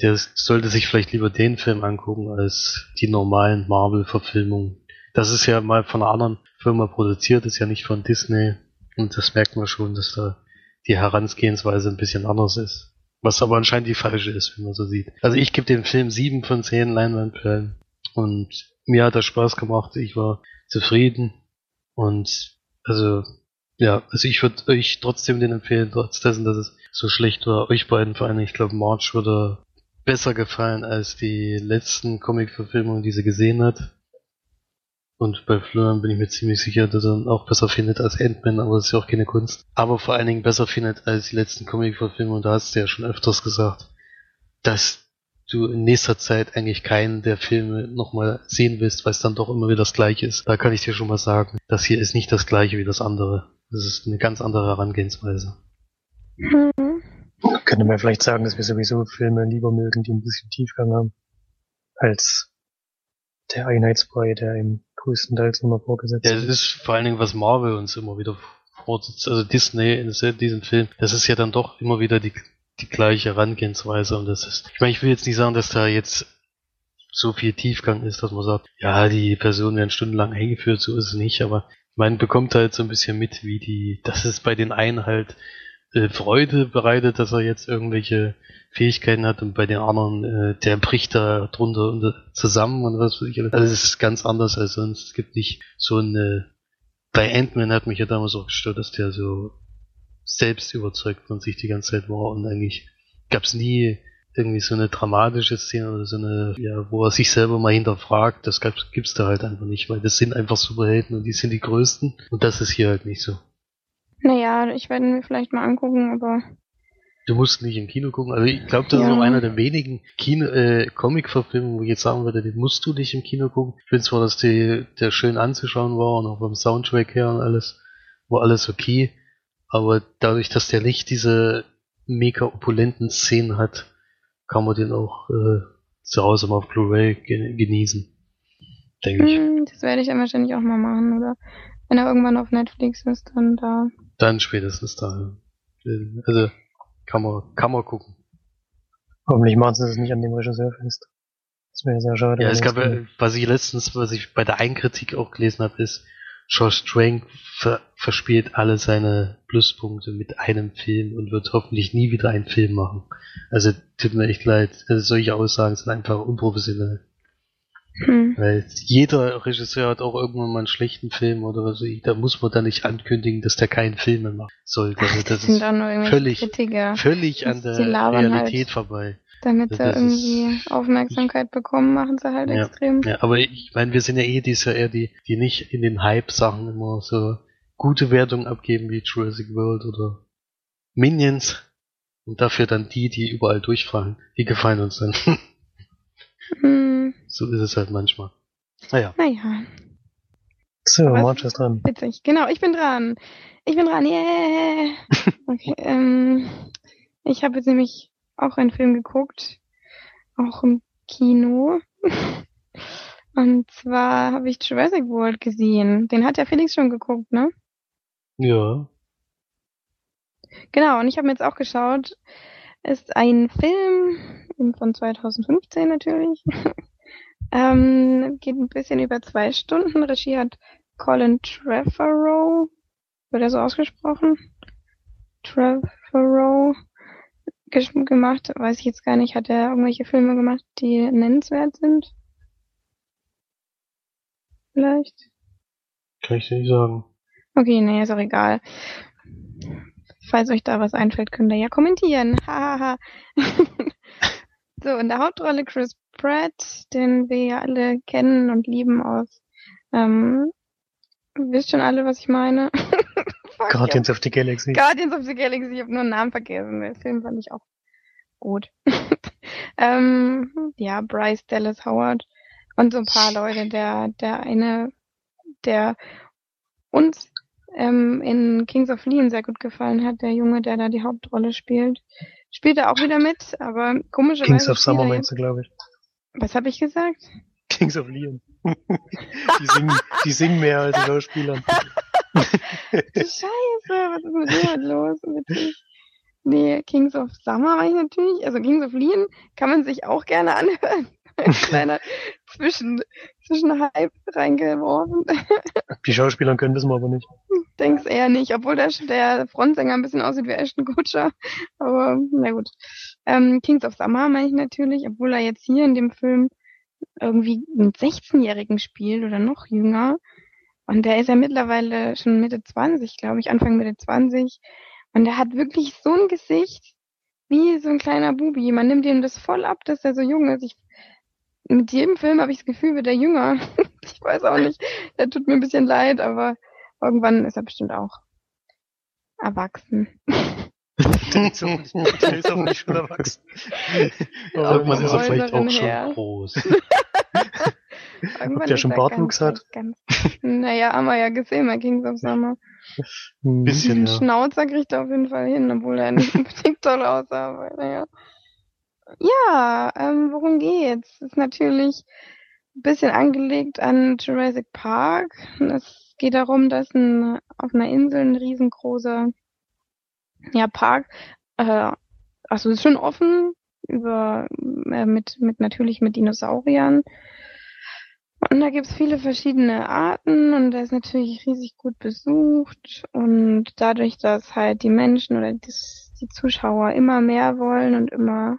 der sollte sich vielleicht lieber den Film angucken als die normalen Marvel-Verfilmungen. Das ist ja mal von einer anderen Firma produziert, ist ja nicht von Disney. Und das merkt man schon, dass da die Herangehensweise ein bisschen anders ist. Was aber anscheinend die falsche ist, wenn man so sieht. Also ich gebe dem Film sieben von zehn Leinwandperlen. Und mir hat das Spaß gemacht. Ich war zufrieden. Und also, ja, also ich würde euch trotzdem den empfehlen, trotz dessen, dass es so schlecht war. Euch beiden vor allem, ich glaube, March würde besser gefallen als die letzten Comic-Verfilmungen, die sie gesehen hat. Und bei Florian bin ich mir ziemlich sicher, dass er ihn auch besser findet als Ant-Man, aber das ist ja auch keine Kunst. Aber vor allen Dingen besser findet als die letzten Comic-Verfilme, und da hast du ja schon öfters gesagt, dass du in nächster Zeit eigentlich keinen der Filme nochmal sehen willst, weil es dann doch immer wieder das gleiche ist. Da kann ich dir schon mal sagen, das hier ist nicht das gleiche wie das andere. Das ist eine ganz andere Herangehensweise. Mhm. Könnte man vielleicht sagen, dass wir sowieso Filme lieber mögen, die ein bisschen Tiefgang haben, als der Einheitsbrei, der im größtenteils immer vorgesetzt Ja, es ist vor allen Dingen, was Marvel uns immer wieder vorsetzt, also Disney in diesem Film, das ist ja dann doch immer wieder die, die gleiche Herangehensweise und das ist, ich meine, ich will jetzt nicht sagen, dass da jetzt so viel Tiefgang ist, dass man sagt, ja, die Personen werden stundenlang eingeführt, so ist es nicht, aber man bekommt halt so ein bisschen mit, wie die, dass es bei den einen halt äh, Freude bereitet, dass er jetzt irgendwelche Fähigkeiten hat und bei den anderen, äh, der bricht da drunter und zusammen und was weiß ich. Also es ist ganz anders als sonst. Es gibt nicht so eine, bei Ant-Man hat mich ja damals auch gestört, dass der so selbst überzeugt von sich die ganze Zeit war und eigentlich gab es nie irgendwie so eine dramatische Szene oder so eine, ja, wo er sich selber mal hinterfragt, das gibt's da halt einfach nicht, weil das sind einfach Superhelden und die sind die größten und das ist hier halt nicht so. Naja, ich werde mir vielleicht mal angucken, aber Du musst nicht im Kino gucken. Also ich glaube, das ist Ja. auch einer der wenigen Kino, äh, Comic-Verfilmungen, wo ich jetzt sagen würde, den musst du nicht im Kino gucken. Ich finde zwar, dass die, der schön anzuschauen war und auch vom Soundtrack her und alles, war alles okay. Aber dadurch, dass der nicht diese mega opulenten Szenen hat, kann man den auch äh, zu Hause mal auf Blu-ray ge genießen. Denke ich. hm, das werde ich dann wahrscheinlich auch mal machen, oder? Wenn er irgendwann auf Netflix ist, dann da. Dann spätestens da. Also kann man, kann man gucken. Hoffentlich machen sie das nicht an dem Regisseur fest. Das wäre sehr schade. Ja, es gab, ja, was ich letztens, was ich bei der Einkritik auch gelesen habe, ist, Josh Trank ver verspielt alle seine Pluspunkte mit einem Film und wird hoffentlich nie wieder einen Film machen. Also tut mir echt leid. Also solche Aussagen sind einfach unprofessionell. Hm. Weil jeder Regisseur hat auch irgendwann mal einen schlechten Film oder was. weiß ich. Da muss man dann nicht ankündigen, dass der keinen Film mehr machen sollte. Also Das das sind ist völlig- Kritiker, völlig an der labern Realität halt. vorbei. damit sie ist- irgendwie Aufmerksamkeit bekommen, machen sie halt Ja. extrem. Ja, aber ich meine, wir sind ja eh dieses Jahr eher die, die nicht in den Hype-Sachen immer so gute Wertungen abgeben wie Jurassic World oder Minions. Und dafür dann die, die überall durchfallen, die gefallen uns dann. Hm, so ist es halt manchmal. Naja, naja, So? March ist dran. witzig. Genau, ich bin dran. Ich bin dran, yeah! Okay, ähm, ich habe jetzt nämlich auch einen Film geguckt, auch im Kino. Und zwar habe ich Jurassic World gesehen. Den hat ja Felix schon geguckt, ne? ja. Genau, und ich habe mir jetzt auch geschaut. Ist ein Film von 2015 natürlich. ähm, geht ein bisschen über zwei Stunden. Regie hat Colin Trevorrow. Wird er so ausgesprochen? Trevorrow gemacht. Weiß ich jetzt gar nicht. Hat er irgendwelche Filme gemacht, die nennenswert sind? Vielleicht? Kann ich dir nicht sagen. Okay, nee, ist auch egal. Falls euch da was einfällt, könnt ihr ja kommentieren. Hahaha. so, in der Hauptrolle Chris Pratt, den wir ja alle kennen und lieben aus. Ähm, wisst schon alle, was ich meine? Guardians of the Galaxy. Guardians of the Galaxy, ich habe nur einen Namen vergessen. Den Film fand ich auch gut. ähm, ja, Bryce Dallas Howard und so ein paar Leute. Der, der eine, der uns ähm, in Kings of Leon sehr gut gefallen hat, der Junge, der da die Hauptrolle spielt. Spielt er auch wieder mit, aber komischerweise. Kings of Summer er meinst du, glaube ich. Was habe ich gesagt? Kings of Leon. die, singen, die singen mehr als die Schauspieler. Scheiße, was ist mit dir heute los? Witzig. Nee, Kings of Summer meine ich natürlich. Also Kings of Leon kann man sich auch gerne anhören. Ein kleiner Zwischen, Zwischenhype reingeworfen. Die Schauspieler können wissen wir aber nicht. Denk's eher nicht, obwohl der, der Frontsänger ein bisschen aussieht wie Ashton Kutcher. Aber na gut. Ähm, Kings of Summer meine ich natürlich, obwohl er jetzt hier in dem Film irgendwie einen 16-Jährigen spielt oder noch jünger. Und der ist ja mittlerweile schon Mitte 20, glaube ich, Anfang Mitte 20. Und der hat wirklich so ein Gesicht wie so ein kleiner Bubi. Man nimmt ihm das voll ab, dass er so jung ist. Ich, mit jedem Film habe ich das Gefühl, wird er jünger. ich weiß auch nicht. Der tut mir ein bisschen leid, aber irgendwann ist er bestimmt auch erwachsen. Der ist auch nicht, der ist auch nicht schon erwachsen. Ja, Irgendwann ist er vielleicht auch schon her. groß. Irgendwann der schon er Bartwuchs hat? Ganz, naja, haben wir ja gesehen bei Kings of Summer. Hm. Bisschen, Den ja. Schnauzer kriegt er auf jeden Fall hin, obwohl er nicht unbedingt toll aussah, aber naja. Ja, ähm, worum geht's? Es ist natürlich bisschen angelegt an Jurassic Park. Es geht darum, dass ein, auf einer Insel ein riesengroßer ja, Park, äh, also ist schon offen über äh, mit mit natürlich mit Dinosauriern. Und da gibt's viele verschiedene Arten und der ist natürlich riesig gut besucht und dadurch, dass halt die Menschen oder das, die Zuschauer immer mehr wollen und immer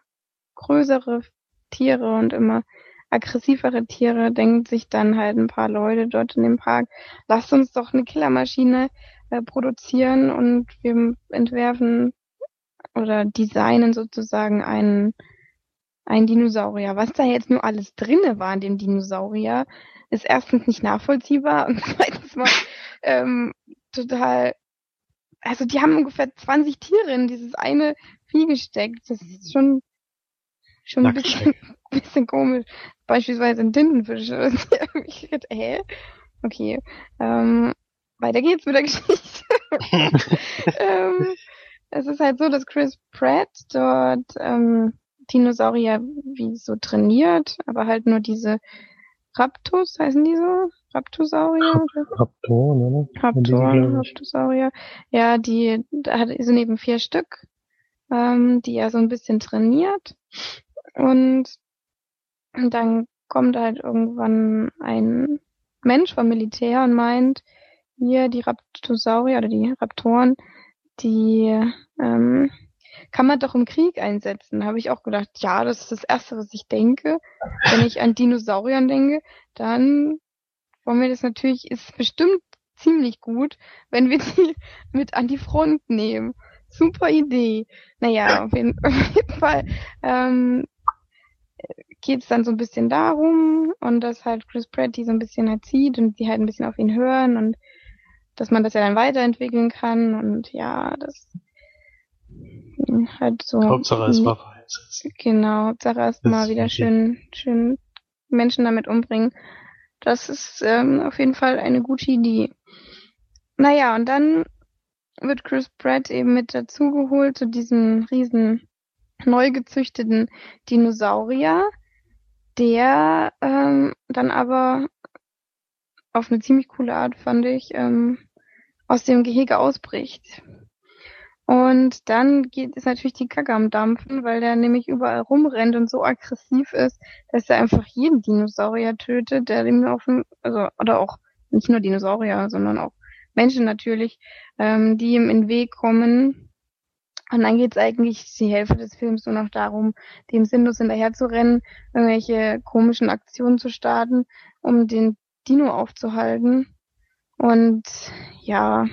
größere Tiere und immer aggressivere Tiere, denken sich dann halt ein paar Leute dort in dem Park, lasst uns doch eine Killermaschine äh, produzieren und wir entwerfen oder designen sozusagen einen, einen Dinosaurier. Was da jetzt nur alles drinne war in dem Dinosaurier, ist erstens nicht nachvollziehbar und zweitens mal ähm, total also die haben ungefähr 20 Tiere in dieses eine Vieh gesteckt. Das ist schon schon ein bisschen, bisschen komisch. Beispielsweise ein Tintenfisch. ich dachte, hä? Okay. Ähm, weiter geht's mit der Geschichte. ähm, es ist halt so, dass Chris Pratt dort ähm, Dinosaurier wie so trainiert, aber halt nur diese Raptus, heißen die so? Raptosaurier? Raptoren, oder? Raptoren, Raptosaurier. Ja, die, da sind eben vier Stück, ähm, die er so ein bisschen trainiert. Und dann kommt halt irgendwann ein Mensch vom Militär und meint, hier die Raptosaurier oder die Raptoren, die ähm, kann man doch im Krieg einsetzen. Habe ich auch gedacht, ja, das ist das Erste, was ich denke. Wenn ich an Dinosauriern denke, dann wollen wir das natürlich, ist bestimmt ziemlich gut, wenn wir die mit an die Front nehmen. Super Idee. Naja, auf jeden, auf jeden Fall ähm, geht es dann so ein bisschen darum und dass halt Chris Pratt die so ein bisschen erzieht und die halt ein bisschen auf ihn hören und dass man das ja dann weiterentwickeln kann und ja, das halt so. Hauptsache es war verheizt. Genau, Hauptsache erstmal wieder okay. schön, schön Menschen damit umbringen. Das ist ähm, auf jeden Fall eine gute Idee. Naja, und dann wird Chris Pratt eben mit dazugeholt zu diesem riesen neu gezüchteten Dinosaurier, der ähm, dann aber auf eine ziemlich coole Art, fand ich, ähm, aus dem Gehege ausbricht. Und dann geht es natürlich die Kacke am Dampfen, weil der nämlich überall rumrennt und so aggressiv ist, dass er einfach jeden Dinosaurier tötet, der dem auf dem, also, oder auch nicht nur Dinosaurier, sondern auch Menschen natürlich, ähm, die ihm in den Weg kommen. Und dann geht es eigentlich die Hälfte des Films nur noch darum, dem sinnlos hinterher zu rennen, irgendwelche komischen Aktionen zu starten, um den Dino aufzuhalten. Und ja,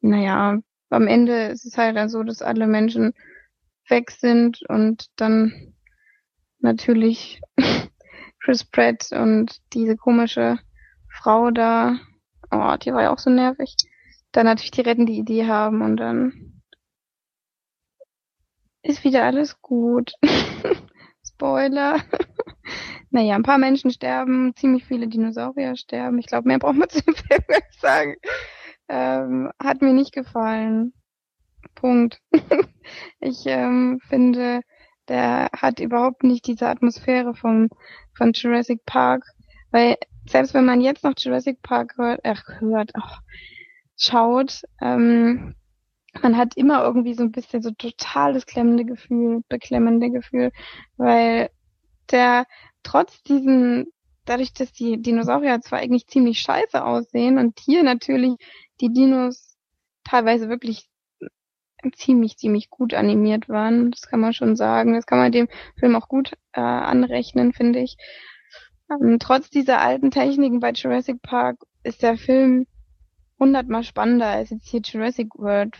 naja, am Ende ist es halt dann so, dass alle Menschen weg sind und dann natürlich Chris Pratt und diese komische Frau da, oh, die war ja auch so nervig, dann natürlich die rettende Idee haben und dann ist wieder alles gut. Spoiler. Naja, ein paar Menschen sterben, ziemlich viele Dinosaurier sterben. Ich glaube, mehr braucht man zu dem Film nicht sagen. Ähm, hat mir nicht gefallen. Punkt. ich ähm, finde, der hat überhaupt nicht diese Atmosphäre vom, von Jurassic Park. Weil selbst wenn man jetzt noch Jurassic Park hört, ach, hört, ach, schaut, ähm, man hat immer irgendwie so ein bisschen so totales klemmende Gefühl, beklemmende Gefühl, weil der trotz diesen, dadurch, dass die Dinosaurier zwar eigentlich ziemlich scheiße aussehen und hier natürlich die Dinos teilweise wirklich ziemlich, ziemlich gut animiert waren. Das kann man schon sagen. Das kann man dem Film auch gut äh, anrechnen, finde ich. Ähm, trotz dieser alten Techniken bei Jurassic Park ist der Film hundertmal spannender als jetzt hier Jurassic World.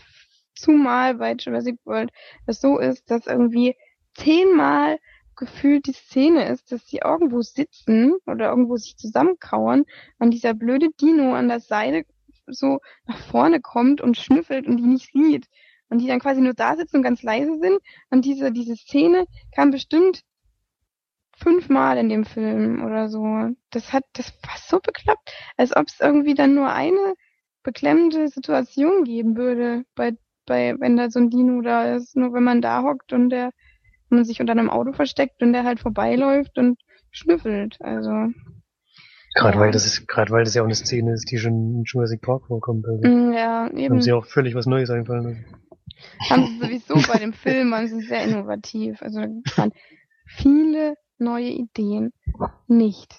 Zumal bei Jurassic World es so ist, dass irgendwie zehnmal gefühlt die Szene ist, dass sie irgendwo sitzen oder irgendwo sich zusammenkauern und dieser blöde Dino an der Seite so nach vorne kommt und schnüffelt und die nicht sieht. Und die dann quasi nur da sitzen und ganz leise sind. Und diese, diese Szene kam bestimmt fünfmal in dem Film oder so. Das hat, das war so bekloppt, als ob es irgendwie dann nur eine beklemmende Situation geben würde, bei, bei, wenn da so ein Dino da ist. Nur wenn man da hockt und der, man sich unter einem Auto versteckt und der halt vorbeiläuft und schnüffelt. Also, Gerade Ja. weil das ist, gerade weil das ja auch eine Szene ist, die schon in Jurassic Park vorkommt. Also mm, ja, haben eben. sie auch völlig was Neues einfallen lassen. haben sie sowieso bei dem Film, waren sie sehr innovativ. Also, da waren viele neue Ideen. Nicht.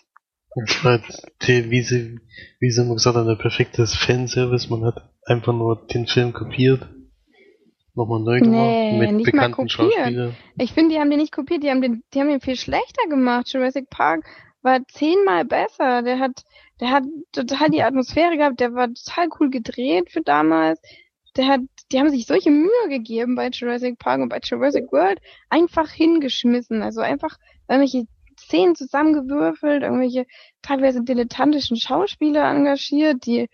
Das war die, wie sie, wie sie immer gesagt haben, der perfektes Fanservice. Man hat einfach nur den Film kopiert, nochmal neu gemacht, Nee, mit nicht mal bekannten kopiert. Schauspielern. Ich finde, die haben den nicht kopiert, die haben den, die haben den viel schlechter gemacht. Jurassic Park war zehnmal besser. Der hat, der hat total die Atmosphäre gehabt, der war total cool gedreht für damals. Der hat, die haben sich solche Mühe gegeben bei Jurassic Park und bei Jurassic World einfach hingeschmissen. Also einfach irgendwelche Szenen zusammengewürfelt, irgendwelche teilweise dilettantischen Schauspieler engagiert, die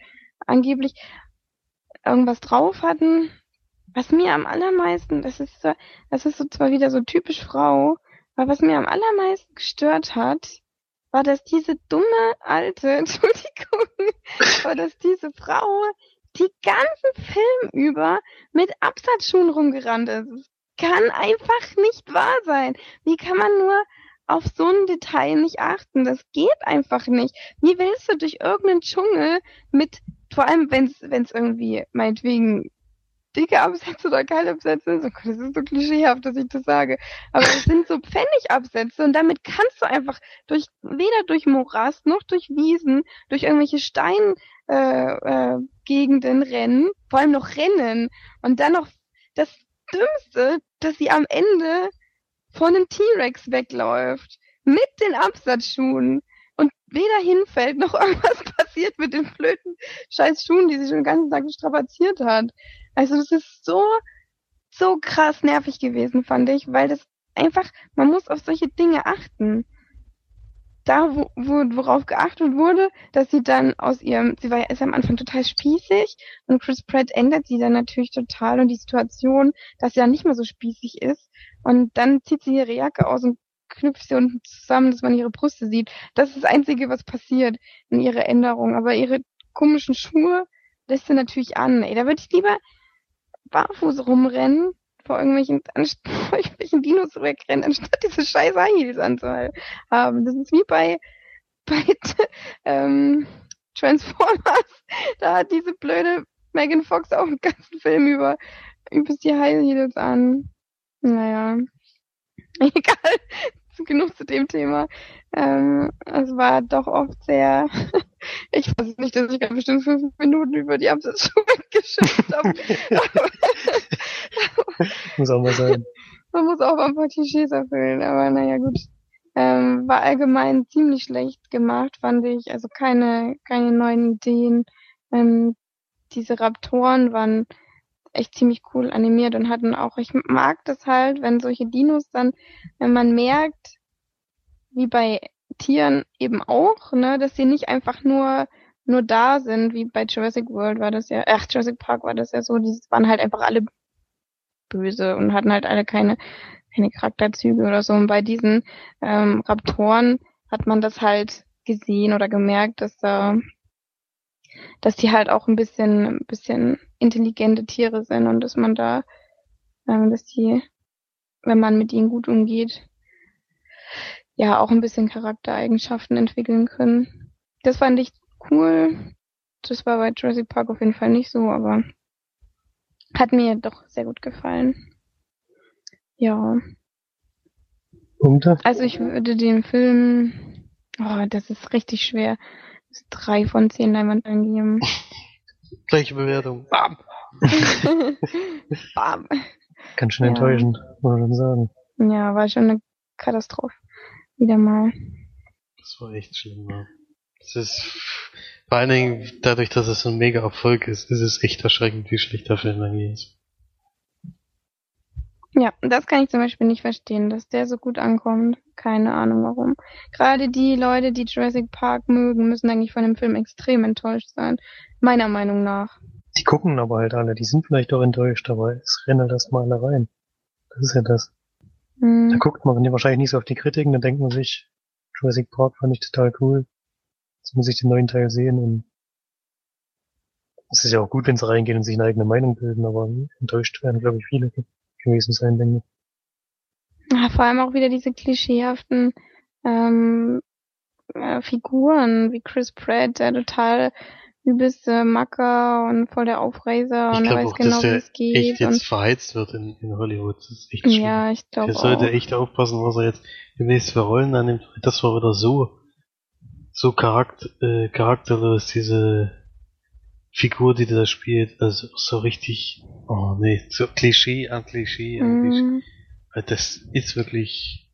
angeblich irgendwas drauf hatten. Was mir am allermeisten, das ist so, das ist so zwar wieder so typisch Frau, aber was mir am allermeisten gestört hat, war, dass diese dumme alte, Entschuldigung, aber dass diese Frau die ganzen Film über mit Absatzschuhen rumgerannt ist. Es kann einfach nicht wahr sein. Wie kann man nur auf so ein Detail nicht achten? Das geht einfach nicht. Wie willst du durch irgendeinen Dschungel mit, vor allem wenn es irgendwie meinetwegen dicke Absätze oder keine Absätze. Das ist so klischeehaft, dass ich das sage. Aber es sind so Pfennigabsätze und damit kannst du einfach durch, weder durch Morast noch durch Wiesen, durch irgendwelche Stein, äh, äh, rennen, vor allem noch rennen und dann noch das Dümmste, dass sie am Ende von einem T-Rex wegläuft mit den Absatzschuhen und weder hinfällt noch irgendwas passiert mit den blöden scheiß Schuhen, die sie schon den ganzen Tag strapaziert hat. Also das ist so, so krass nervig gewesen, fand ich, weil das einfach, man muss auf solche Dinge achten. Da, wo, wo, worauf geachtet wurde, dass sie dann aus ihrem, sie war ja ist am Anfang total spießig und Chris Pratt ändert sie dann natürlich total und die Situation, dass sie dann nicht mehr so spießig ist und dann zieht sie ihre Jacke aus und knüpft sie unten zusammen, dass man ihre Brüste sieht. Das ist das Einzige, was passiert in ihrer Änderung. Aber ihre komischen Schuhe lässt sie natürlich an. Ey, da würde ich lieber barfuß rumrennen, vor irgendwelchen, vor irgendwelchen Dinos wegrennen, anstatt diese scheiß High Heels anzuhalten haben. Das ist wie bei, bei ähm, Transformers. Da hat diese blöde Megan Fox auch einen ganzen Film über, über die High Heels an. Naja. Egal. Genug zu dem Thema. Ähm, es war doch oft sehr, ich weiß nicht, dass ich bestimmt fünf Minuten über die Absatzschuhe weggeschafft habe. Muss auch mal sein. Man muss auch ein paar Klischees erfüllen, aber naja, gut. Ähm, war allgemein ziemlich schlecht gemacht, fand ich. Also keine, keine neuen Ideen. Ähm, diese Raptoren waren echt ziemlich cool animiert und hatten auch, ich mag das halt, wenn solche Dinos dann, wenn man merkt, wie bei Tieren eben auch, ne, dass sie nicht einfach nur nur da sind, wie bei Jurassic World war das ja, ach, Jurassic Park war das ja so, die waren halt einfach alle böse und hatten halt alle keine, keine Charakterzüge oder so. Und bei diesen ähm, Raptoren hat man das halt gesehen oder gemerkt, dass da, dass die halt auch ein bisschen, ein bisschen intelligente Tiere sind und dass man da, ähm, dass die, wenn man mit ihnen gut umgeht, ja auch ein bisschen Charaktereigenschaften entwickeln können. Das fand ich cool. Das war bei Jurassic Park auf jeden Fall nicht so, aber hat mir doch sehr gut gefallen. Ja, Punkte? also ich würde den Film, oh, das ist richtig schwer, das drei von zehn Leinwandperlen geben. Gleiche Bewertung. Bam. Bam. Ganz schön Ja. enttäuschend, muss man schon sagen. Ja, war schon eine Katastrophe. Wieder mal. Das war echt schlimm, ja. Das ist, vor allen Dingen dadurch, dass es so ein mega Erfolg ist, ist es echt erschreckend, wie schlecht der Film eigentlich ist. Ja, das kann ich zum Beispiel nicht verstehen, dass der so gut ankommt. Keine Ahnung warum. Gerade die Leute, die Jurassic Park mögen, müssen eigentlich von dem Film extrem enttäuscht sein. Meiner Meinung nach. Die gucken aber halt alle, die sind vielleicht auch enttäuscht, aber es rennen halt erstmal alle rein. Das ist ja das. Da Hm. guckt man wahrscheinlich nicht so auf die Kritiken, dann denkt man sich, Jurassic Park fand ich total cool. Jetzt muss ich den neuen Teil sehen und es ist ja auch gut, wenn sie reingehen und sich eine eigene Meinung bilden, aber enttäuscht werden, glaube ich, viele gewesen sein, denke ich. Ja, vor allem auch wieder diese klischeehaften ähm, äh, Figuren wie Chris Pratt, der total übelste Macker und voll der Aufreißer Ich und er weiß auch, genau, dass wie es geht. echt jetzt verheizt wird in, in Hollywood. Das ist echt schlimm. ja, ich glaube Der sollte echt aufpassen, was er jetzt demnächst für Rollen annimmt. Das war wieder so, so charakter, äh, charakterlos, diese Figur, die da spielt. Also so richtig, oh nee, so Klischee an Klischee an Klischee. Mhm. Weil Das ist wirklich,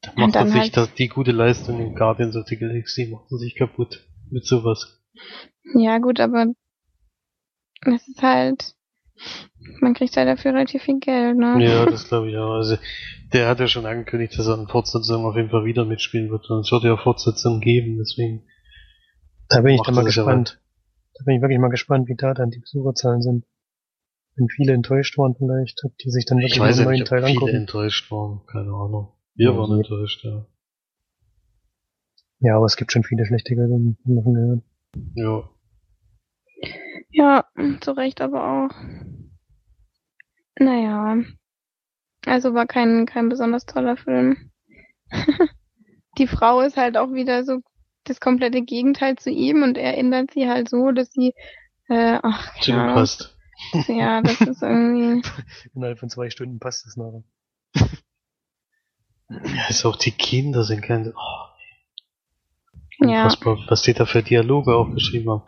da macht er sich halt- da, die gute Leistung in Guardians of the Galaxy, macht er sich kaputt mit sowas. Ja, gut, aber es ist halt, man kriegt halt dafür relativ viel Geld, ne? Ja, das glaube ich auch. Also, der hat ja schon angekündigt, dass er in Fortsetzungen auf jeden Fall wieder mitspielen wird. Und es wird ja Fortsetzungen geben, deswegen. Da bin ich dann mal gespannt. Da bin ich wirklich mal gespannt, wie da dann die Besucherzahlen sind. Wenn viele enttäuscht waren vielleicht, ob die sich dann wirklich ja neuen nicht, Teil viele angucken. enttäuscht waren. Keine Ahnung. Wir Ja, waren je- enttäuscht, ja. Ja, aber es gibt schon viele schlechte Gelder, machen gehört. Ja. Ja, zu Recht aber auch. Naja. Also war kein, kein besonders toller Film. Die Frau ist halt auch wieder so das komplette Gegenteil zu ihm und er ändert sie halt so, dass sie, äh, ach, Zu ihm passt. Ja, das ist irgendwie, Innerhalb von zwei Stunden passt es nachher. Ja, ist auch die Kinder sind kein, oh, ja, unfassbar, was die da für Dialoge aufgeschrieben haben.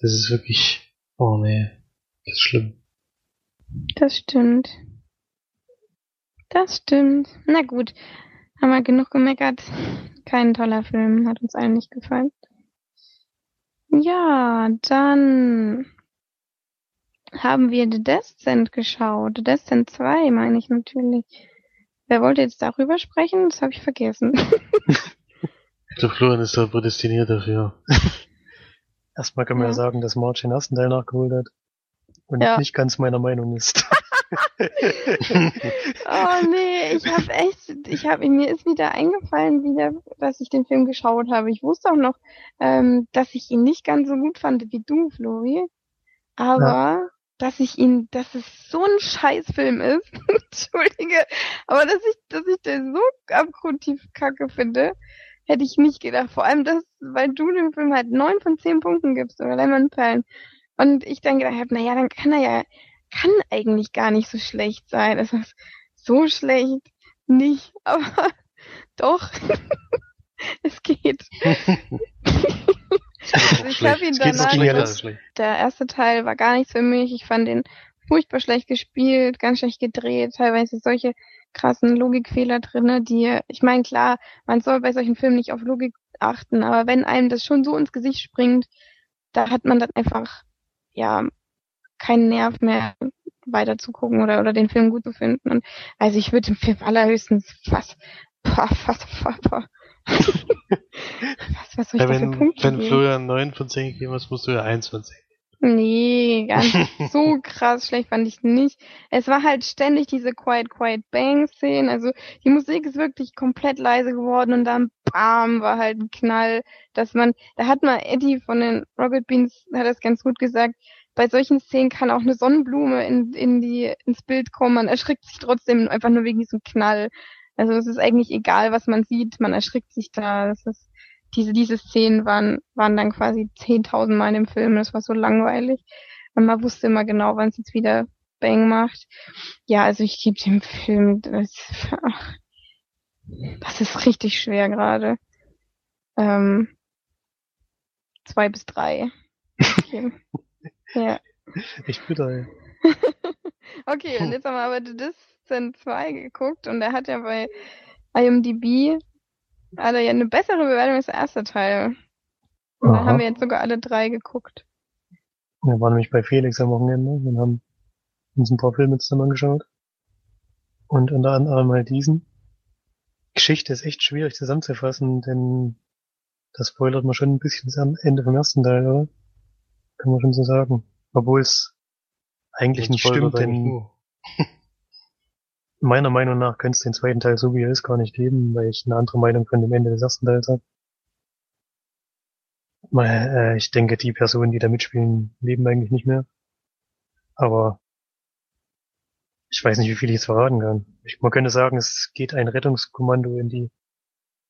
Das ist wirklich, oh nee, das ist schlimm. das stimmt. Das stimmt. Na gut, haben wir genug gemeckert. Kein toller Film, hat uns allen nicht gefallen. Ja, dann haben wir The Descent geschaut. The Descent 2 meine ich natürlich. Wer wollte jetzt darüber sprechen? Das habe ich vergessen. Der Florian ist da prädestiniert dafür. Erstmal kann man ja, Ja. sagen, dass March den ersten Teil nachgeholt hat. Und Ja. nicht ganz meiner Meinung ist. Oh nee, ich habe echt, ich habe mir ist wieder eingefallen, wieder, dass ich den Film geschaut habe. Ich wusste auch noch, ähm, dass ich ihn nicht ganz so gut fand wie du, Flori. Aber dass ich ihn, dass es so ein Scheißfilm ist, entschuldige, aber dass ich, dass ich den so abgrundtief kacke finde, hätte ich nicht gedacht. Vor allem das, weil du dem Film halt neun von zehn Punkten gibst oder Lemon Und ich dann gedacht habe, naja, dann kann er ja, kann eigentlich gar nicht so schlecht sein. Es ist so schlecht nicht, aber doch, es geht. Also ich habe ihn danach, schlecht. der erste Teil war gar nichts für mich. Ich fand den furchtbar schlecht gespielt, ganz schlecht gedreht, teilweise solche krassen Logikfehler drinne, die, ich meine, klar, man soll bei solchen Filmen nicht auf Logik achten, aber wenn einem das schon so ins Gesicht springt, da hat man dann einfach, ja, keinen Nerv mehr weiter zu gucken oder, oder den Film gut zu finden. Und also ich würde dem Film allerhöchstens was, was, was, was, was, was, was soll ich Ja, da für wenn, Punkte wenn? Florian 9 von 10 gegeben hast, musst du ja 1 von 10. Nee, ganz so krass schlecht fand ich nicht. Es war halt ständig diese Quiet Quiet Bang Szenen. Also die Musik ist wirklich komplett leise geworden und dann bam war halt ein Knall, dass man, da hat mal Eddie von den Rocket Beans hat das ganz gut gesagt. Bei solchen Szenen kann auch eine Sonnenblume in, in die, ins Bild kommen. Man erschrickt sich trotzdem einfach nur wegen diesem Knall. Also es ist eigentlich egal, was man sieht. Man erschrickt sich da. Das ist, diese, diese Szenen waren, waren dann quasi 10.000 Mal im Film. Das war so langweilig. Und man wusste immer genau, wann es jetzt wieder Bang macht. Ja, also ich gebe dem Film, das, ach, das ist richtig schwer gerade. Ähm, zwei bis drei. Okay. ja. Echt bitter, ey. Okay, und jetzt haben wir aber The Distant 2 geguckt und er hat ja bei IMDb er ja eine bessere Bewertung als der erste Teil. Da Aha. haben wir jetzt sogar alle drei geguckt. Wir waren nämlich bei Felix am Wochenende und haben uns ein paar Filme zusammen angeschaut. Und unter anderem halt diesen. Geschichte ist echt schwierig zusammenzufassen, denn das spoilert man schon ein bisschen das Ende vom ersten Teil, oder? Kann man schon so sagen. Obwohl es eigentlich nicht stimmt, denn. Meiner Meinung nach könnte es den zweiten Teil so wie er ist gar nicht geben, weil ich eine andere Meinung von dem Ende des ersten Teils habe. Äh, ich denke, die Personen, die da mitspielen, leben eigentlich nicht mehr. Aber ich weiß nicht, wie viel ich jetzt verraten kann. Ich, man könnte sagen, es geht ein Rettungskommando in die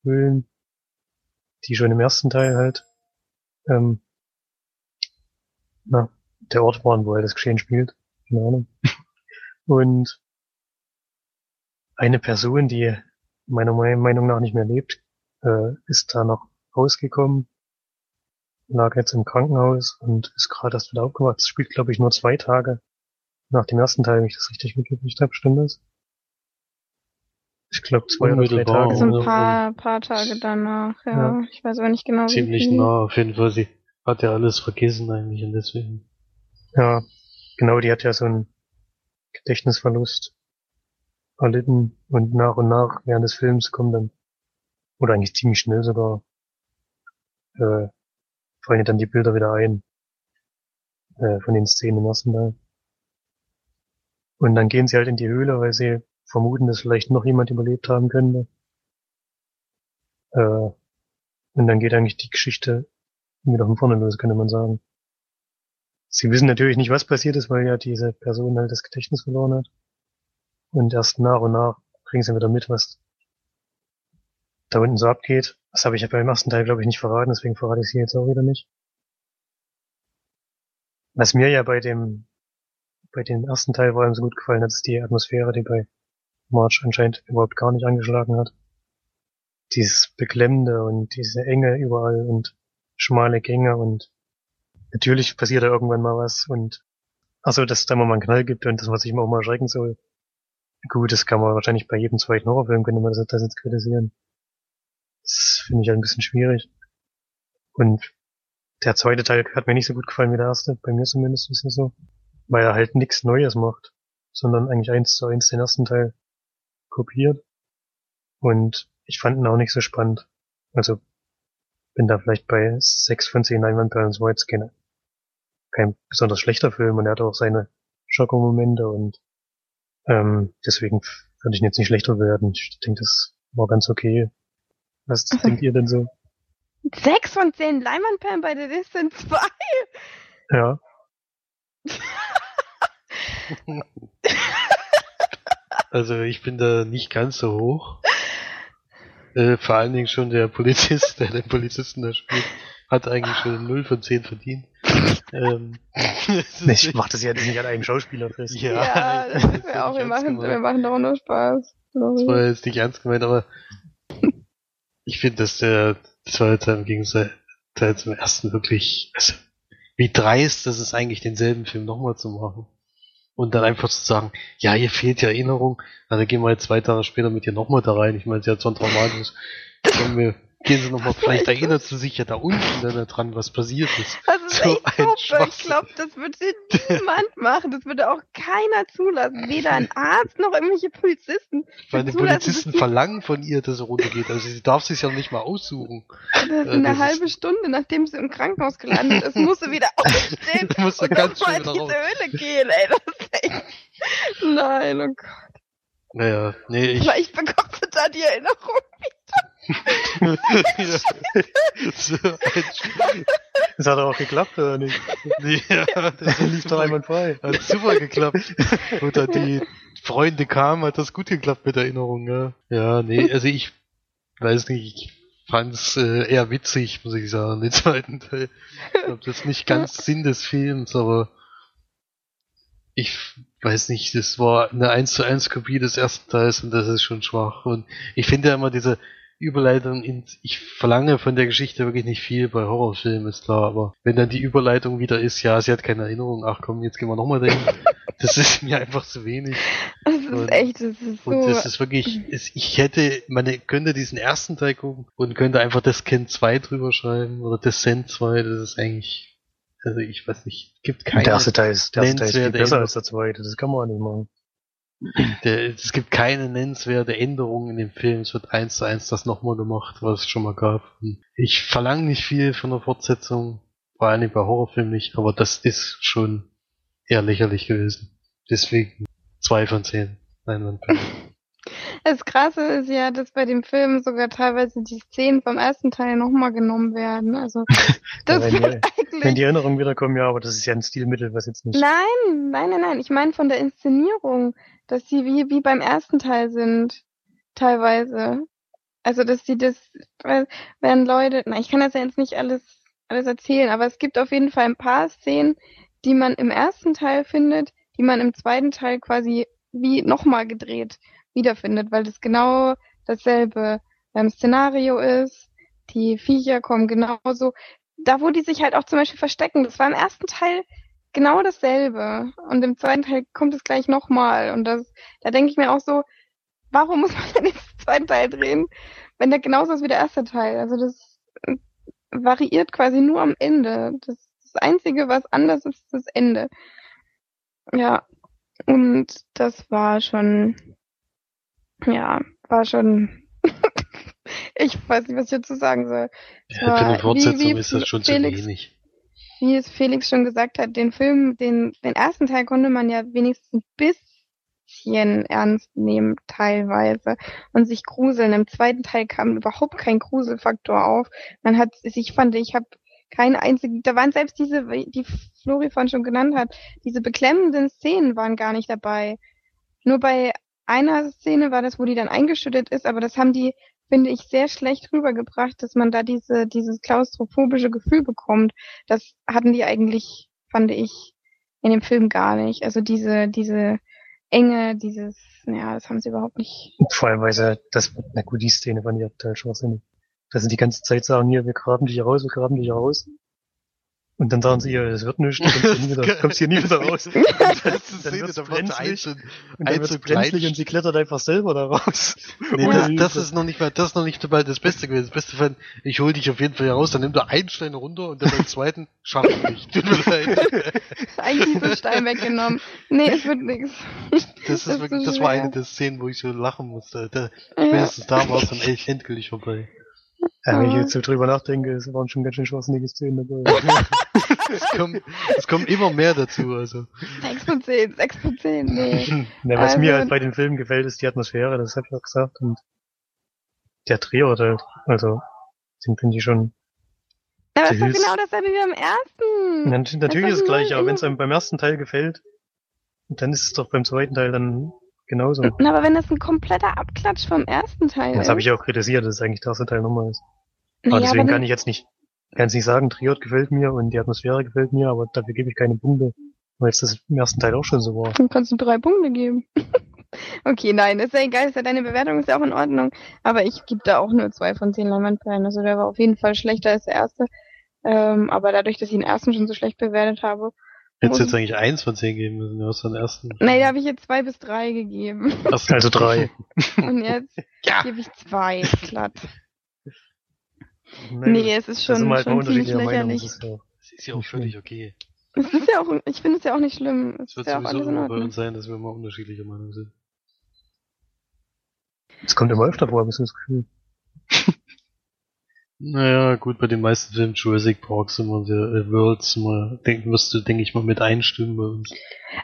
Höhlen, die schon im ersten Teil halt, ähm, na, der Ort waren, wo er das Geschehen spielt. Keine Ahnung. Und eine Person, die meiner Meinung nach nicht mehr lebt, äh, ist da noch rausgekommen, lag jetzt im Krankenhaus und ist gerade erst wieder aufgewacht. Es spielt, glaube ich, nur zwei Tage nach dem ersten Teil, wenn ich das richtig mitgekriegt habe, stimmt das? Ich glaube zwei oder drei. Tage. So Also, ein paar, paar Tage danach, ja. Ich weiß aber nicht genau, wie Ziemlich nah, auf jeden Fall. Sie hat ja alles vergessen eigentlich und deswegen. Ja, genau, die hat ja so einen Gedächtnisverlust erlitten und nach und nach während des Films kommen dann, oder eigentlich ziemlich schnell sogar, äh, fallen dann die Bilder wieder ein, äh, von den Szenen im ersten Teil. Und dann gehen sie halt in die Höhle, weil sie vermuten, dass vielleicht noch jemand überlebt haben könnte. Äh, und dann geht eigentlich die Geschichte wieder von vorne los, könnte man sagen. Sie wissen natürlich nicht, was passiert ist, weil ja diese Person halt das Gedächtnis verloren hat. Und erst nach und nach kriegen sie wieder mit, was da unten so abgeht. Das habe ich ja beim ersten Teil, glaube ich, nicht verraten, deswegen verrate ich sie jetzt auch wieder nicht. Was mir ja bei dem, bei dem ersten Teil vor allem so gut gefallen hat, ist die Atmosphäre, die bei March anscheinend überhaupt gar nicht angeschlagen hat. Dieses Beklemmende und diese Enge überall und schmale Gänge und natürlich passiert da irgendwann mal was und also dass es da mal einen Knall gibt und dass man sich mal auch mal erschrecken soll. Gut, das kann man wahrscheinlich bei jedem zweiten Horrorfilm, könnte man das, das jetzt kritisieren. Das finde ich halt ein bisschen schwierig. Und der zweite Teil hat mir nicht so gut gefallen wie der erste, bei mir zumindest ist es so. Weil er halt nichts Neues macht, sondern eigentlich eins zu eins den ersten Teil kopiert. Und ich fand ihn auch nicht so spannend. Also bin da vielleicht bei sechs von zehn Leinwandperlen so jetzt keine, kein besonders schlechter Film und er hat auch seine Schockmomente und ähm, deswegen würde ich ihn jetzt nicht schlechter werden. Ich denke, das war ganz okay. Was denkt ihr denn so? Sechs von zehn Leinwandperlen bei The Distant 2? Ja, Also ich bin da nicht ganz so hoch. Äh, vor allen Dingen schon der Polizist, der den Polizisten da spielt, hat eigentlich schon 0 von 10 verdient. Ähm, ist ich mach das ja nicht an einem Schauspieler fest. Ja, Ja, das ist ja auch, wir machen, wir machen doch nur Spaß. Das war jetzt nicht ernst gemeint, aber ich finde, dass der zweite Teil im Gegensatz zum ersten wirklich, also wie dreist das ist eigentlich, denselben Film nochmal zu machen. Und dann einfach zu sagen, ja, ihr fehlt ja Erinnerung, dann gehen wir jetzt zwei Tage später mit dir nochmal da rein. Ich meine, sie hat so ein traumatisches. Wir, gehen Sie nochmal, vielleicht erinnert sie sich ja da unten dann daran, was passiert ist. Ist So. Ich glaube, das würde niemand machen. Das würde auch keiner zulassen. Weder ein Arzt noch irgendwelche Polizisten. Weil die Polizisten verlangen von ihr, dass sie runtergeht. Also sie darf sich ja nicht mal aussuchen. Das ist Äh, eine das ist- halbe Stunde, nachdem sie im Krankenhaus gelandet ist, muss sie wieder aufstehen du und ganz nochmal in wieder diese raus. Höhle gehen, ey. Das ist echt... Nein, oh Gott. Naja, nee, ich. Vielleicht bekommt sie da die Erinnerung. ja. Das hat auch geklappt, oder nicht? ja, das lief doch einwandfrei. Hat super geklappt. Oder die Freunde kamen, hat das gut geklappt mit Erinnerung, ja. Ja, nee, also ich weiß nicht, ich fand's äh, eher witzig, muss ich sagen, den zweiten Teil. Ich glaube, das ist nicht ganz Sinn des Films, aber ich weiß nicht, das war eine 1 zu 1 Kopie des ersten Teils und das ist schon schwach. Und ich finde ja immer diese Überleitung in, ich verlange von der Geschichte wirklich nicht viel bei Horrorfilmen, ist klar, aber wenn dann die Überleitung wieder ist, ja, sie hat keine Erinnerung, ach komm, jetzt gehen wir nochmal dahin, das ist mir einfach zu wenig. Das ist Und- echt, das ist so... Und das ist wirklich, es, ich hätte, man könnte diesen ersten Teil gucken und könnte einfach das Ken 2 drüber schreiben oder Descent 2, das ist eigentlich, also ich weiß nicht, gibt keine, der erste Teil ist, der erste Teil ist viel besser als der zweite. Das kann man auch nicht machen. Der, es gibt keine nennenswerte Änderung in dem Film, es wird eins zu eins das nochmal gemacht, was es schon mal gab. Ich verlange nicht viel von der Fortsetzung, vor allem bei Horrorfilmen nicht, aber das ist schon eher lächerlich gewesen. Deswegen zwei von zehn. Leinwandperlen. Das Krasse ist ja, dass bei dem Film sogar teilweise die Szenen vom ersten Teil nochmal genommen werden. Also das wenn, ist die, wenn eigentlich... die Erinnerungen wiederkommen, ja, aber das ist ja ein Stilmittel, was jetzt nicht. Nein, nein, nein, nein. Ich meine von der Inszenierung, dass sie wie, wie beim ersten Teil sind. Teilweise. Also, dass sie das, wenn Leute, na, ich kann das ja jetzt nicht alles, alles erzählen, aber es gibt auf jeden Fall ein paar Szenen, die man im ersten Teil findet, die man im zweiten Teil quasi wie nochmal gedreht wiederfindet, weil das genau dasselbe ähm, Szenario ist. Die Viecher kommen genauso. Da, wo die sich halt auch zum Beispiel verstecken, das war im ersten Teil genau dasselbe. Und im zweiten Teil kommt es gleich nochmal. Und das, da denke ich mir auch so, warum muss man denn den zweiten Teil drehen, wenn der genauso ist wie der erste Teil? Also das äh, variiert quasi nur am Ende. Das, das Einzige, was anders ist, ist das Ende. Ja. Und das war schon, ja, war schon, ich weiß nicht, was ich dazu sagen soll. Ja, für eine Fortsetzung wie- wie ist das schon Felix- zu wenig. Wie es Felix schon gesagt hat, den Film, den, den ersten Teil konnte man ja wenigstens ein bisschen ernst nehmen, teilweise, und sich gruseln. Im zweiten Teil kam überhaupt kein Gruselfaktor auf. Man hat, ich fand, ich habe keinen einzigen, da waren selbst diese, die Flori vorhin schon genannt hat, diese beklemmenden Szenen waren gar nicht dabei. Nur bei einer Szene war das, wo die dann eingeschüttet ist, aber das haben die, finde ich, sehr schlecht rübergebracht, dass man da diese, dieses klaustrophobische Gefühl bekommt das hatten die eigentlich, fand ich, in dem Film gar nicht. Also diese, diese Enge, dieses, ja, das haben sie überhaupt nicht. Vor allem, weil sie, das, na gut, die Szene fand ich total schwachsinnig. Dass sie die ganze Zeit sagen, hier, wir graben dich raus, wir graben dich raus. Und dann sagen sie, ja, das wird nichts, du kommst hier nie wieder, kommst hier nie wieder raus. Das ist Dann wird's brenzlig. einzeln, Und dann wird's brenzlig und sie klettert einfach selber da raus. Nee, Ohne das, das ist noch nicht mal, das ist noch nicht dabei das Beste gewesen. Das Beste fand, ich hol dich auf jeden Fall hier raus, dann nimm du einen Stein runter und dann beim zweiten schaff ich nicht. Tut mir leid. Eigentlich so Stein weggenommen. Nee, es wird nichts. Das, Das ist wirklich, ist das war eine der Szenen, wo ich so lachen musste. Da, Ja. spätestens da war es dann echt endgültig vorbei. Ja, wenn ich jetzt so drüber nachdenke, es waren schon ganz schön schwachsinnige Szenen dabei. Es kommen, es kommen immer mehr dazu, also. 6 von 10, 6 von 10, nee. Na, was Also- mir halt bei den Filmen gefällt, ist die Atmosphäre, das habe ich auch gesagt. Und der Drehort halt, also, den finde ich schon. Aber das ist doch genau dasselbe wie beim ersten. Na, nat- natürlich ist es gleich, aber wenn es einem beim ersten Teil gefällt, dann ist es doch beim zweiten Teil dann genauso. Na, aber wenn das ein kompletter Abklatsch vom ersten Teil Das ist. habe ich auch kritisiert, dass es eigentlich der erste Teil nochmal ist. naja, Aber deswegen aber kann ich jetzt nicht, kann nicht sagen, Triot gefällt mir und die Atmosphäre gefällt mir, aber dafür gebe ich keine Punkte, weil es das im ersten Teil auch schon so war. Dann kannst du drei Punkte geben. okay, nein, ist ja egal, ist ja deine Bewertung ist ja auch in Ordnung. Aber ich gebe da auch nur zwei von zehn Leinwandperlen. Also der war auf jeden Fall schlechter als der erste. Ähm, aber dadurch, dass ich den ersten schon so schlecht bewertet habe. Hättest muss jetzt eigentlich eins von zehn geben müssen, du hast den ersten. Nee, da habe ich jetzt zwei bis drei gegeben. Also drei. Und jetzt Ja. gebe ich zwei glatt. Nein, Nee, es ist schon, halt schon ziemlich lächerlich. ist ja, Das ist ja auch völlig okay. Es ist ja auch, ich finde es ja auch nicht schlimm. Es Es wird ja auch sowieso alles in immer bei Ordnung. uns sein, dass wir immer unterschiedlicher Meinung sind. das kommt immer öfter vor, habe ich das Gefühl. Naja, gut, bei den meisten Filmen Jurassic Park sind wir der äh, Worlds denk, wirst du, denke ich mal, mit einstimmen bei uns.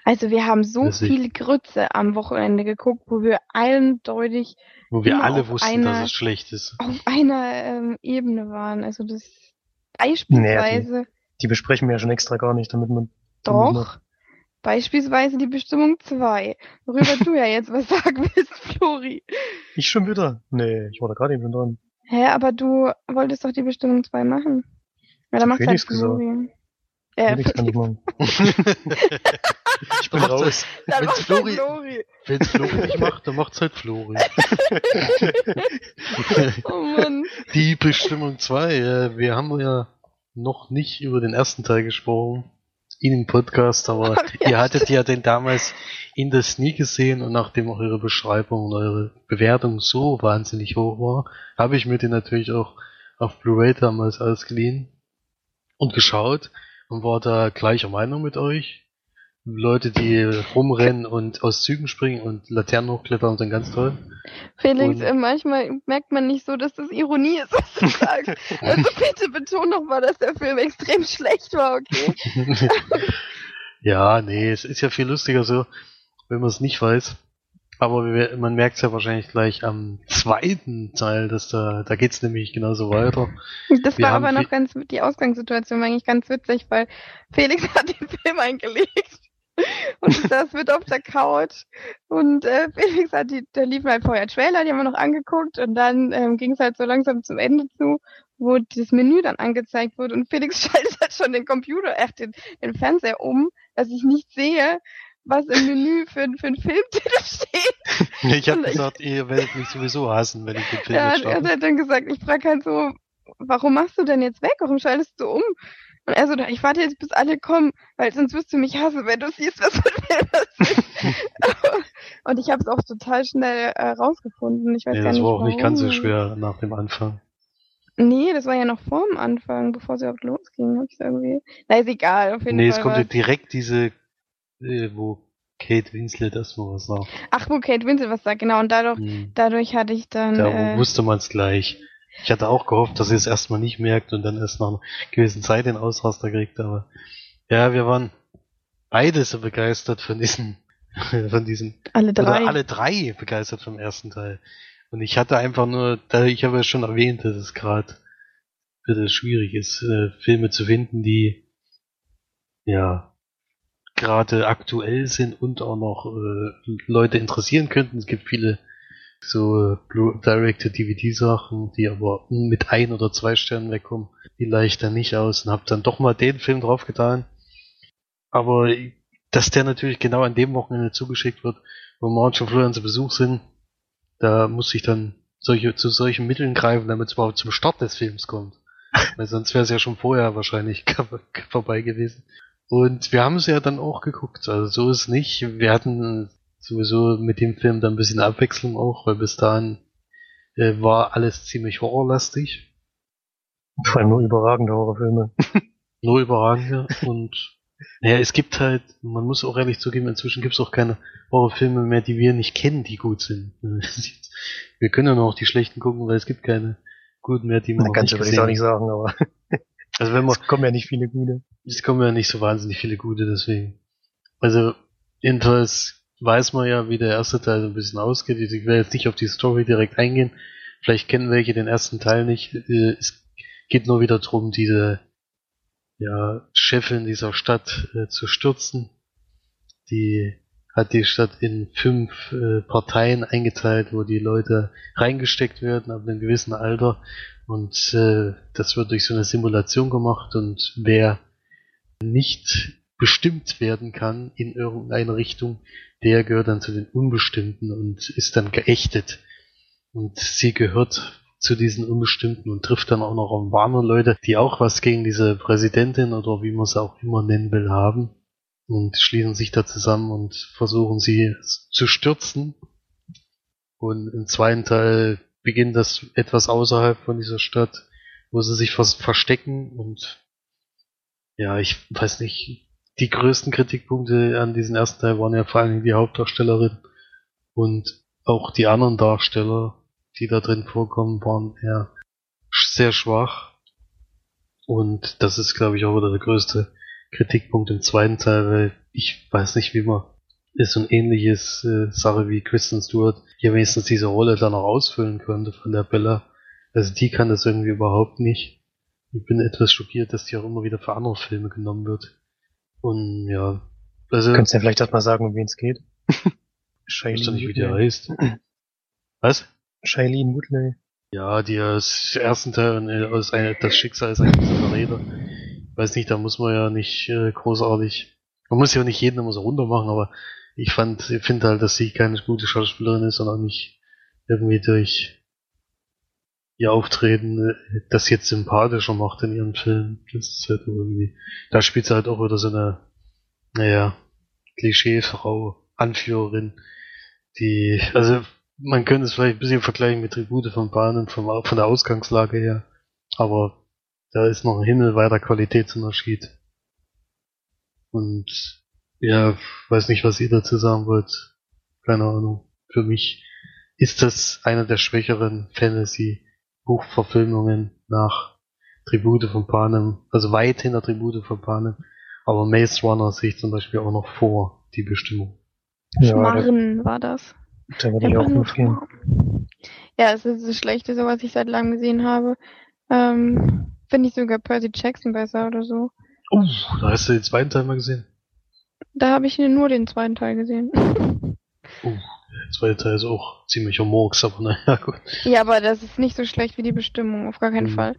Also wir haben so Weiß ich. viel Grütze am Wochenende geguckt, wo wir eindeutig Wo wir alle auf wussten, einer- dass es schlecht ist. auf einer ähm, Ebene waren. Also das beispielsweise Die besprechen wir ja schon extra gar nicht, damit man damit doch. Beispielsweise die Bestimmung 2, worüber du ja jetzt was sagen willst, Flori. Ich schon wieder? Nee, ich war da gerade eben dran. Hä, aber du wolltest doch die Bestimmung 2 machen. Ja, dann macht halt Felix gesagt. Flori. Äh, Felix kann ich machen. ich bin raus. dann Wenn's halt Flori- Flori. Wenn's Flori nicht macht, dann macht's halt Flori. Oh Mann. Die Bestimmung 2, äh, wir haben ja noch nicht über den ersten Teil gesprochen. In dem Podcast, aber ihr hattet ja den damals in der Sneak gesehen und nachdem auch eure Beschreibung und eure Bewertung so wahnsinnig hoch war, habe ich mir den natürlich auch auf Blu-ray damals ausgeliehen und geschaut und war da gleicher Meinung mit euch. Leute, die rumrennen und aus Zügen springen und Laternen hochklettern sind ganz toll. Felix, Und- äh, manchmal merkt man nicht so, dass das Ironie ist, was du sagst. Also bitte beton noch mal, dass der Film extrem schlecht war, okay? ja, nee, es ist ja viel lustiger so, wenn man es nicht weiß. Aber man merkt es ja wahrscheinlich gleich am zweiten Teil, dass da, da geht's nämlich genauso weiter. Das Wir war aber noch ganz, die Ausgangssituation war eigentlich ganz witzig, weil Felix hat den Film eingelegt und ich saß mit auf der Couch und äh, Felix hat die, da liefen halt vorher Trailer, die haben wir noch angeguckt und dann ähm, ging es halt so langsam zum Ende zu, wo das Menü dann angezeigt wurde und Felix schaltet halt schon den Computer, äh, den, den Fernseher um, dass ich nicht sehe, was im Menü für, für einen Filmtitel steht. Ich habe gesagt, ihr werdet mich sowieso hassen, wenn ich den Film Ja, er hat dann gesagt, ich frage halt so, warum machst du denn jetzt weg? Warum schaltest du um? Und er so, ich warte jetzt, bis alle kommen, weil sonst wirst du mich hassen, wenn du siehst, was Film das ist. Und ich habe es auch total schnell äh, rausgefunden. Ich weiß Nee, gar das nicht, war auch nicht ganz so warum. schwer nach dem Anfang. Nee, das war ja noch vor dem Anfang, bevor sie überhaupt losging, hab ich irgendwie. Na, ist egal, auf jeden Nee, es Fall. kommt ja direkt diese, äh, wo Kate Winslet erstmal was sagt. Ach, wo Kate Winslet was sagt, genau. Und dadurch, Hm. dadurch hatte ich dann. Da äh, wusste man es gleich. Ich hatte auch gehofft, dass sie es erstmal nicht merkt und dann erst nach einer gewissen Zeit den Ausraster kriegt, aber ja, wir waren beide so begeistert von diesen, von diesen, alle drei. alle drei begeistert vom ersten Teil. Und ich hatte einfach nur, ich habe ja schon erwähnt, dass es gerade schwierig ist, äh, Filme zu finden, die ja gerade aktuell sind und auch noch äh, Leute interessieren könnten. Es gibt viele so Direct-to-DVD-Sachen, die aber mit ein oder zwei Sternen wegkommen. Die leicht dann nicht aus und hab dann doch mal den Film draufgetan. Aber dass der natürlich genau an dem Wochenende zugeschickt wird, wo Marge und Florian zu Besuch sind, da muss ich dann solche, zu solchen Mitteln greifen, damit es überhaupt zum Start des Films kommt. Weil sonst wäre es ja schon vorher wahrscheinlich vorbei gewesen. Und wir haben es ja dann auch geguckt. Also so ist nicht. Wir hatten sowieso mit dem Film dann ein bisschen Abwechslung auch, weil bis dahin äh, war alles ziemlich horrorlastig. Vor allem nur überragende Horrorfilme. Nur überragende. und naja, es gibt halt, man muss auch ehrlich zugeben, inzwischen gibt es auch keine Horrorfilme mehr, die wir nicht kennen, die gut sind. Wir können ja noch die schlechten gucken, weil es gibt keine guten mehr, die man Na, noch ganz nicht auch nicht sagen, aber. Also wenn man, es kommen ja nicht viele gute. es kommen ja nicht so wahnsinnig viele gute, deswegen. Also, jedenfalls weiß man ja, wie der erste Teil so ein bisschen ausgeht. Ich will jetzt nicht auf die Story direkt eingehen. Vielleicht kennen welche den ersten Teil nicht. Äh, Es geht nur wieder darum, diese ja, Chefin dieser Stadt äh, zu stürzen. Die hat die Stadt in fünf äh, Parteien eingeteilt, wo die Leute reingesteckt werden ab einem gewissen Alter. Und äh, das wird durch so eine Simulation gemacht und wer nicht bestimmt werden kann in irgendeine Richtung, der gehört dann zu den Unbestimmten und ist dann geächtet. Und sie gehört zu diesen Unbestimmten und trifft dann auch noch auf warme Leute, die auch was gegen diese Präsidentin oder wie man es auch immer nennen will haben und schließen sich da zusammen und versuchen sie zu stürzen. Und im zweiten Teil beginnt das etwas außerhalb von dieser Stadt, wo sie sich vers verstecken und ja, ich weiß nicht, die größten Kritikpunkte an diesem ersten Teil waren ja vor allem die Hauptdarstellerin und auch die anderen Darsteller, die da drin vorkommen, waren sch- sehr schwach. Und das ist, glaube ich, auch wieder der größte Kritikpunkt im zweiten Teil, weil ich weiß nicht, wie man ist so ein ähnliches äh, Sache wie Kristen Stewart hier wenigstens diese Rolle dann auch ausfüllen könnte von der Bella. Also die kann das irgendwie überhaupt nicht. Ich bin etwas schockiert, dass die auch immer wieder für andere Filme genommen wird. Und ja, also Könntest du ja vielleicht erst mal sagen, um wen es geht? ich weiß doch nicht, wie der heißt. Was? Shailene Woodley. Ja, die aus ersten Teil und äh, aus einer, das Schicksal ist eigentlich so Verräter. Weiß nicht, da muss man ja nicht äh, großartig. Man muss ja auch nicht jeden immer so runter machen, aber ich fand, ich finde halt, dass sie keine gute Schauspielerin ist und auch nicht irgendwie durch ihr Auftreten äh, das jetzt sympathischer macht in ihren Filmen. Das ist halt irgendwie. Da spielt sie halt auch wieder so eine, naja, Klischeefrau, Anführerin, die, also man könnte es vielleicht ein bisschen vergleichen mit Tribute von Bahnen vom, von der Ausgangslage her, aber da ist noch ein himmelweiter Qualitätsunterschied. Und ja, weiß nicht, was ihr dazu sagen wollt. Keine Ahnung. Für mich ist das eine der schwächeren Fantasy-Buchverfilmungen nach Tribute von Panem, also weit hinter Tribute von Panem. Aber Maze Runner sehe ich zum Beispiel auch noch vor, die Bestimmung. Ja, da, Schmarren war das. da würde ich auch nur mitgehen. Ja, es ist das Schlechteste, was ich seit langem gesehen habe. Ähm, Finde ich sogar Percy Jackson besser oder so. Oh, da hast du den zweiten Teil mal gesehen. Da habe ich nur den zweiten Teil gesehen. Der zweite Teil ist auch ziemlicher Murks, aber naja, gut. ja, aber das ist nicht so schlecht wie die Bestimmung, auf gar keinen Mhm. Fall.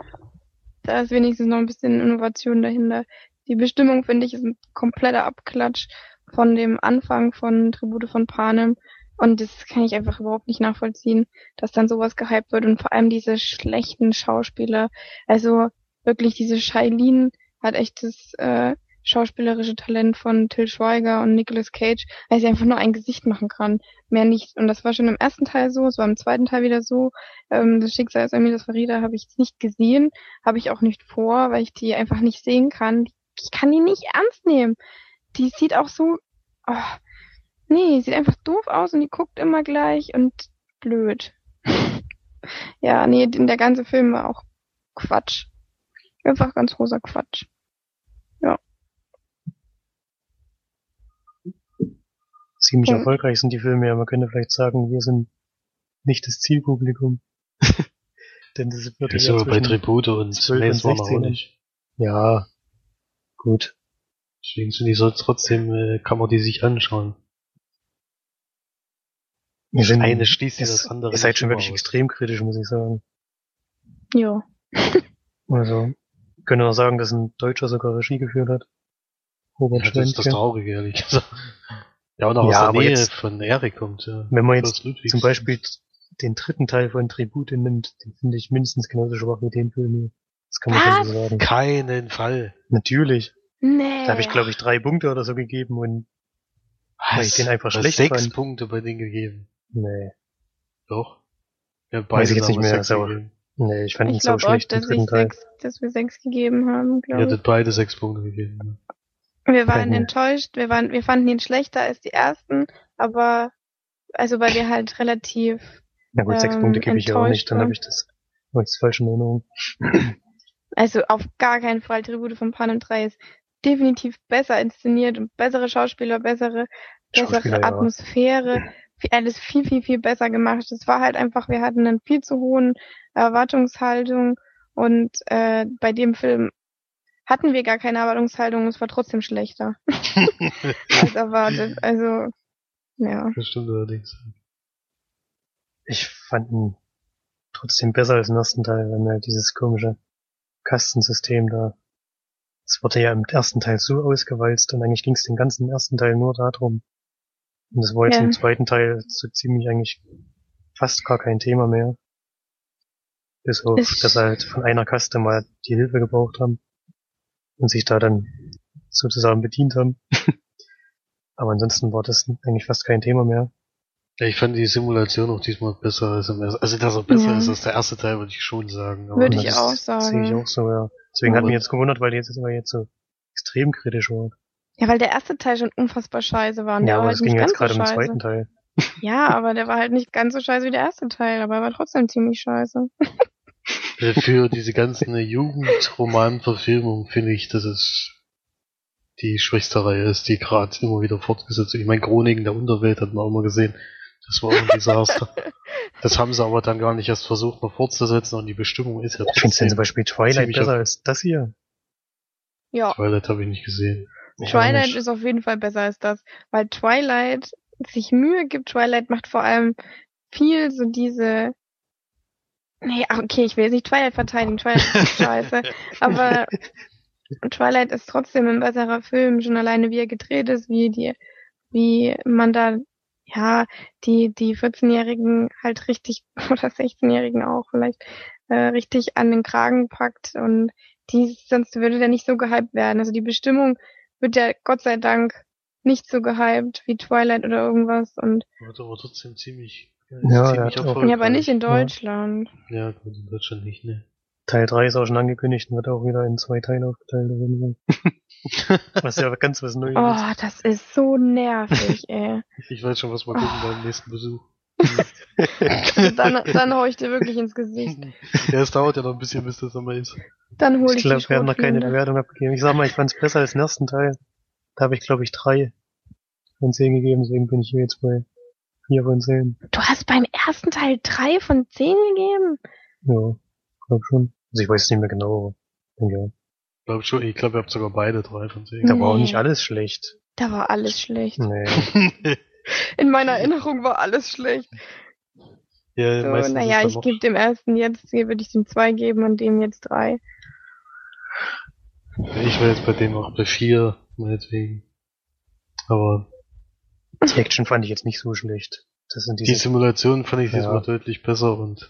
Da ist wenigstens noch ein bisschen Innovation dahinter. Die Bestimmung, finde ich, ist ein kompletter Abklatsch von dem Anfang von Tribute von Panem. Und das kann ich einfach überhaupt nicht nachvollziehen, dass dann sowas gehypt wird und vor allem diese schlechten Schauspieler. Also wirklich diese Shailene hat echt das äh, schauspielerische Talent von Till Schweiger und Nicolas Cage, weil sie einfach nur ein Gesicht machen kann, mehr nicht. Und das war schon im ersten Teil so, es war im zweiten Teil wieder so. Ähm, das Schicksal ist Emilis Farida habe ich nicht gesehen, habe ich auch nicht vor, weil ich die einfach nicht sehen kann. Ich kann die nicht ernst nehmen. Die sieht auch so, oh, nee, sieht einfach doof aus und die guckt immer gleich und blöd. ja, nee, der ganze Film war auch Quatsch. Einfach ganz großer Quatsch. Ziemlich Ja. erfolgreich sind die Filme, ja. Man könnte vielleicht sagen, wir sind nicht das Zielpublikum. Denn das wird ist ja bei Tribute und 12 und Maze Runner auch 16. nicht. ja, gut. Deswegen sind die so trotzdem, äh, kann man die sich anschauen. Wir sind, eine schließt ihr- das andere Ihr seid schon wirklich aus. extrem kritisch, muss ich sagen. Ja. Also, wir können auch sagen, dass ein Deutscher sogar Regie geführt hat. Robert Ja, das ist das. Traurige, ehrlich gesagt. Ja, und auch Ja, aus der aber Nähe jetzt- von Erik kommt, ja. Wenn man jetzt zum Beispiel den dritten Teil von Tribute nimmt, den finde ich mindestens genauso schwach wie den Film hier. Das kann man schon Was? so sagen. Keinen Fall. Natürlich. Nee. Da habe ich, glaube ich, drei Punkte oder so gegeben und Weil ich den einfach hast schlecht sechs fand. Punkte bei denen gegeben. nee. Doch. Ja, Weiß beide ich jetzt nicht mehr, aber- gegeben. Nee, ich fand ihn Ich so glaube auch, schlecht im dass, ich dritten Teil. sechs, dass wir sechs gegeben haben, Ihr glaube ich. hattet beide sechs Punkte gegeben. Wir waren Mhm. enttäuscht, wir waren, wir fanden ihn schlechter als die ersten, aber also weil wir halt relativ Na gut, sechs ähm, Punkte gebe ich ja auch nicht, dann habe ich das hab ich das falsch in Erinnerung. Also auf gar keinen Fall. Tribute von Panem 3 ist definitiv besser inszeniert und bessere Schauspieler, bessere, Schauspieler, bessere ja. Atmosphäre, viel- alles viel, viel, viel besser gemacht. Es war halt einfach, wir hatten einen viel zu hohen Erwartungshaltung und äh, bei dem Film hatten wir gar keine Erwartungshaltung, es war trotzdem schlechter als erwartet. Also, ja. Das stimmt allerdings. Ich fand ihn trotzdem besser als im ersten Teil, wenn halt dieses komische Kastensystem da. Es wurde ja im ersten Teil so ausgewalzt und eigentlich ging es den ganzen ersten Teil nur darum. Und das war jetzt Ja. im zweiten Teil so ziemlich eigentlich fast gar kein Thema mehr. Bis auf, Ich- dass halt von einer Kaste mal die Hilfe gebraucht haben und sich da dann sozusagen bedient haben. Aber ansonsten war das eigentlich fast kein Thema mehr. Ja, ich fand die Simulation auch diesmal besser als im ersten. Also, dass er besser Ja. ist als der erste Teil, würde ich schon sagen. Aber Würde Ja, ich das auch Sehe ich sagen. auch so, ja. Deswegen hat Aber- mich jetzt gewundert, weil die jetzt, die jetzt so extrem kritisch war. Ja, weil der erste Teil schon unfassbar scheiße war und Ja, der war aber halt es nicht ging jetzt gerade so um den scheiße. zweiten Teil. Ja, aber der war halt nicht ganz so scheiße wie der erste Teil, aber er war trotzdem ziemlich scheiße. für diese ganzen Jugendromanverfilmungen finde ich, dass es die schwächste Reihe ist, die gerade immer wieder fortgesetzt wird. Ich meine, Chroniken der Unterwelt hat man auch mal gesehen. Das war auch ein Desaster. das haben sie aber dann gar nicht erst versucht, noch fortzusetzen und die Bestimmung ist ja Ich finde denn zum trotzdem. Beispiel Twilight besser als das hier. Ja, Twilight habe ich nicht gesehen. Ich Twilight nicht. ist auf jeden Fall besser als das, weil Twilight sich Mühe gibt. Twilight macht vor allem viel so diese. Nee, ach, okay, ich will jetzt nicht Twilight verteidigen. Twilight ist scheiße. Aber Twilight ist trotzdem ein besserer Film, schon alleine wie er gedreht ist, wie die, wie man da, ja, die, die 14-Jährigen halt richtig, oder 16-Jährigen auch vielleicht, äh, richtig an den Kragen packt und die, sonst würde der nicht so gehypt werden. Also die Bestimmung wird ja Gott sei Dank nicht so gehypt wie Twilight oder irgendwas und, Wird aber trotzdem ziemlich, Ja, ja, aber nicht in. Deutschland. Ja, gut, in Deutschland nicht, ne. Teil 3 ist auch schon angekündigt und wird auch wieder in zwei Teile aufgeteilt. was ja ganz was Neues ist. Oh, das ist so nervig, ey. Ich weiß schon, was wir gucken beim nächsten Besuch. Dann, dann hau ich dir wirklich ins Gesicht. ja, es dauert ja noch ein bisschen, bis das einmal ist. Dann hol ich, Ich glaube, wir haben noch keine. Bewertung abgegeben. Ich sag mal, ich fand es besser als den ersten Teil. Da habe ich, glaube ich, drei von zehn gegeben, deswegen bin ich hier jetzt bei vier von zehn. Du hast beim ersten Teil drei von zehn gegeben? Ja, glaube schon. Also ich weiß es nicht mehr genau, aber ja. Glaub schon, ich glaube, ihr habt sogar beide drei von zehn. Da war auch Nee. nicht alles schlecht. Da war alles schlecht. Nee. In meiner Erinnerung war alles schlecht. ja, So, naja, ich gebe dem ersten jetzt, hier würde ich dem zwei geben und dem jetzt drei. ich war jetzt bei dem auch bei vier, meinetwegen. Aber Die Action fand ich jetzt nicht so schlecht. Das sind die diese, Simulation fand ich Ja. diesmal deutlich besser und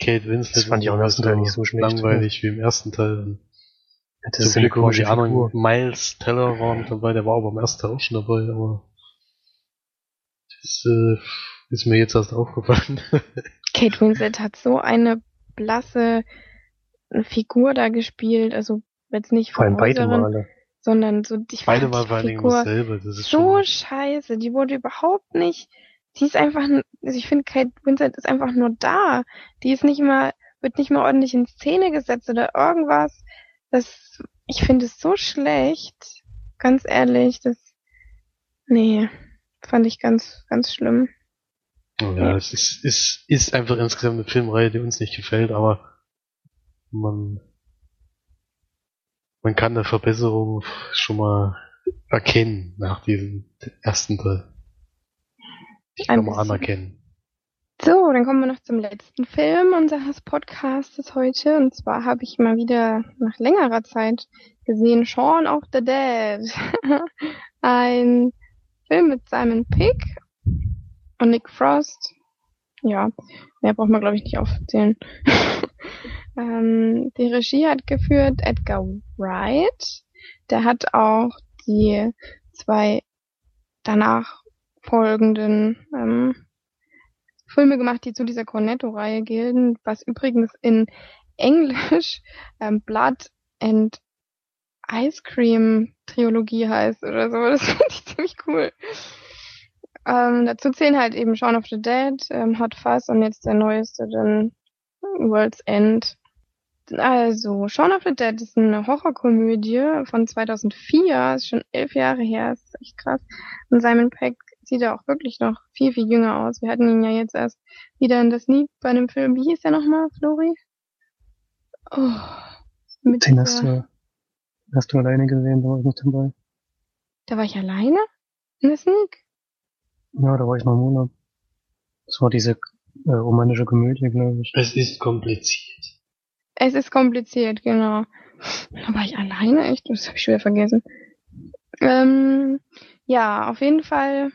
Kate Winslet Das fand ich auch im ist ersten Teil nicht so schlecht. langweilig wie im ersten Teil. Das ist so eine wie komische die Figur. Miles Teller waren dabei, der war aber im ersten Teil auch schon dabei, aber das äh, ist mir jetzt erst aufgefallen. Kate Winslet hat so eine blasse Figur da gespielt, also jetzt nicht Vor allem beide Male. Sondern so die, Beide die vor allen Dingen dasselbe, das ist so schon, scheiße. Die wurde überhaupt nicht. Die ist einfach, also ich finde, Kate Winslet ist einfach nur da. Die ist nicht mal, wird nicht mal ordentlich in Szene gesetzt oder irgendwas. Das, ich finde es so schlecht. Ganz ehrlich, das, nee, fand ich ganz, ganz schlimm. Oh ja, es ist, ist, ist einfach insgesamt eine Filmreihe, die uns nicht gefällt, aber man, man kann eine Verbesserung schon mal erkennen nach diesem ersten Teil. Die Ein kann bisschen. anerkennen. So, dann kommen wir noch zum letzten Film unseres Podcastes heute. Und zwar habe ich mal wieder nach längerer Zeit gesehen Shaun of the Dead. Ein Film mit Simon Pigg und Nick Frost. Ja, mehr braucht man glaube ich nicht aufzählen. ähm, die Regie hat geführt Edgar Wright. Der hat auch die zwei danach folgenden ähm, Filme gemacht, die zu dieser Cornetto-Reihe gelten, was übrigens in Englisch ähm, Blood and Ice Cream Trilogie heißt oder so. Das finde ich ziemlich cool. Ähm, dazu zählen halt eben Shaun of the Dead, ähm, Hot Fuzz und jetzt der neueste dann World's End. Also, Shaun of the Dead ist eine Horrorkomödie von 2004, ist schon elf Jahre her, ist echt krass. Und Simon Peck sieht er auch wirklich noch viel, viel jünger aus. Wir hatten ihn ja jetzt erst wieder in der Sneak bei einem Film. Wie hieß der nochmal, Flori? Oh, mit Den hast du, hast du alleine gesehen, da war ich nicht dabei. Da war ich alleine? In der Sneak? Ja, da war ich noch im Urlaub. Das war diese äh, romanische Komödie, glaube ich. Es ist kompliziert. Es ist kompliziert, genau. Da war ich alleine, echt? Das habe ich schwer vergessen. Ähm, ja, auf jeden Fall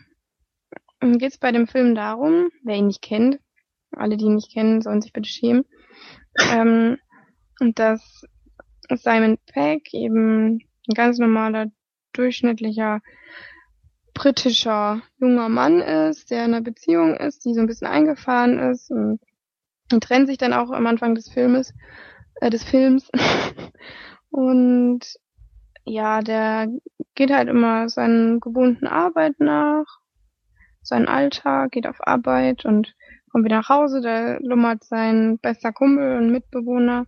geht es bei dem Film darum, wer ihn nicht kennt, alle, die ihn nicht kennen, sollen sich bitte schämen, ähm, und dass Simon Peck eben ein ganz normaler, durchschnittlicher, britischer junger Mann ist, der in einer Beziehung ist, die so ein bisschen eingefahren ist und, und trennt sich dann auch am Anfang des Filmes, äh, des Films. und ja, der geht halt immer seinen gewohnten Arbeit nach, seinen Alltag, geht auf Arbeit und kommt wieder nach Hause, da lummert sein bester Kumpel und Mitbewohner,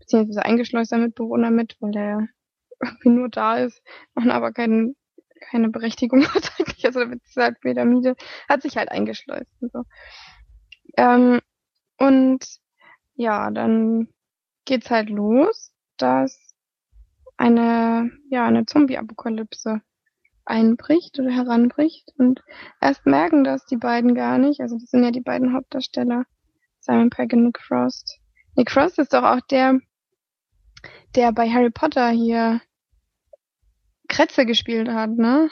beziehungsweise eingeschleuster Mitbewohner mit, weil der irgendwie nur da ist und aber kein, keine Berechtigung hat eigentlich, also weder Miete, hat sich halt eingeschleust und so. Ähm, und ja, dann geht's halt los, dass eine, ja, eine Zombie-Apokalypse einbricht oder heranbricht und erst merken das die beiden gar nicht. Also das sind ja die beiden Hauptdarsteller, Simon Pegg und Nick Frost. Nick Frost ist doch auch der, der bei Harry Potter hier Kretze gespielt hat, ne?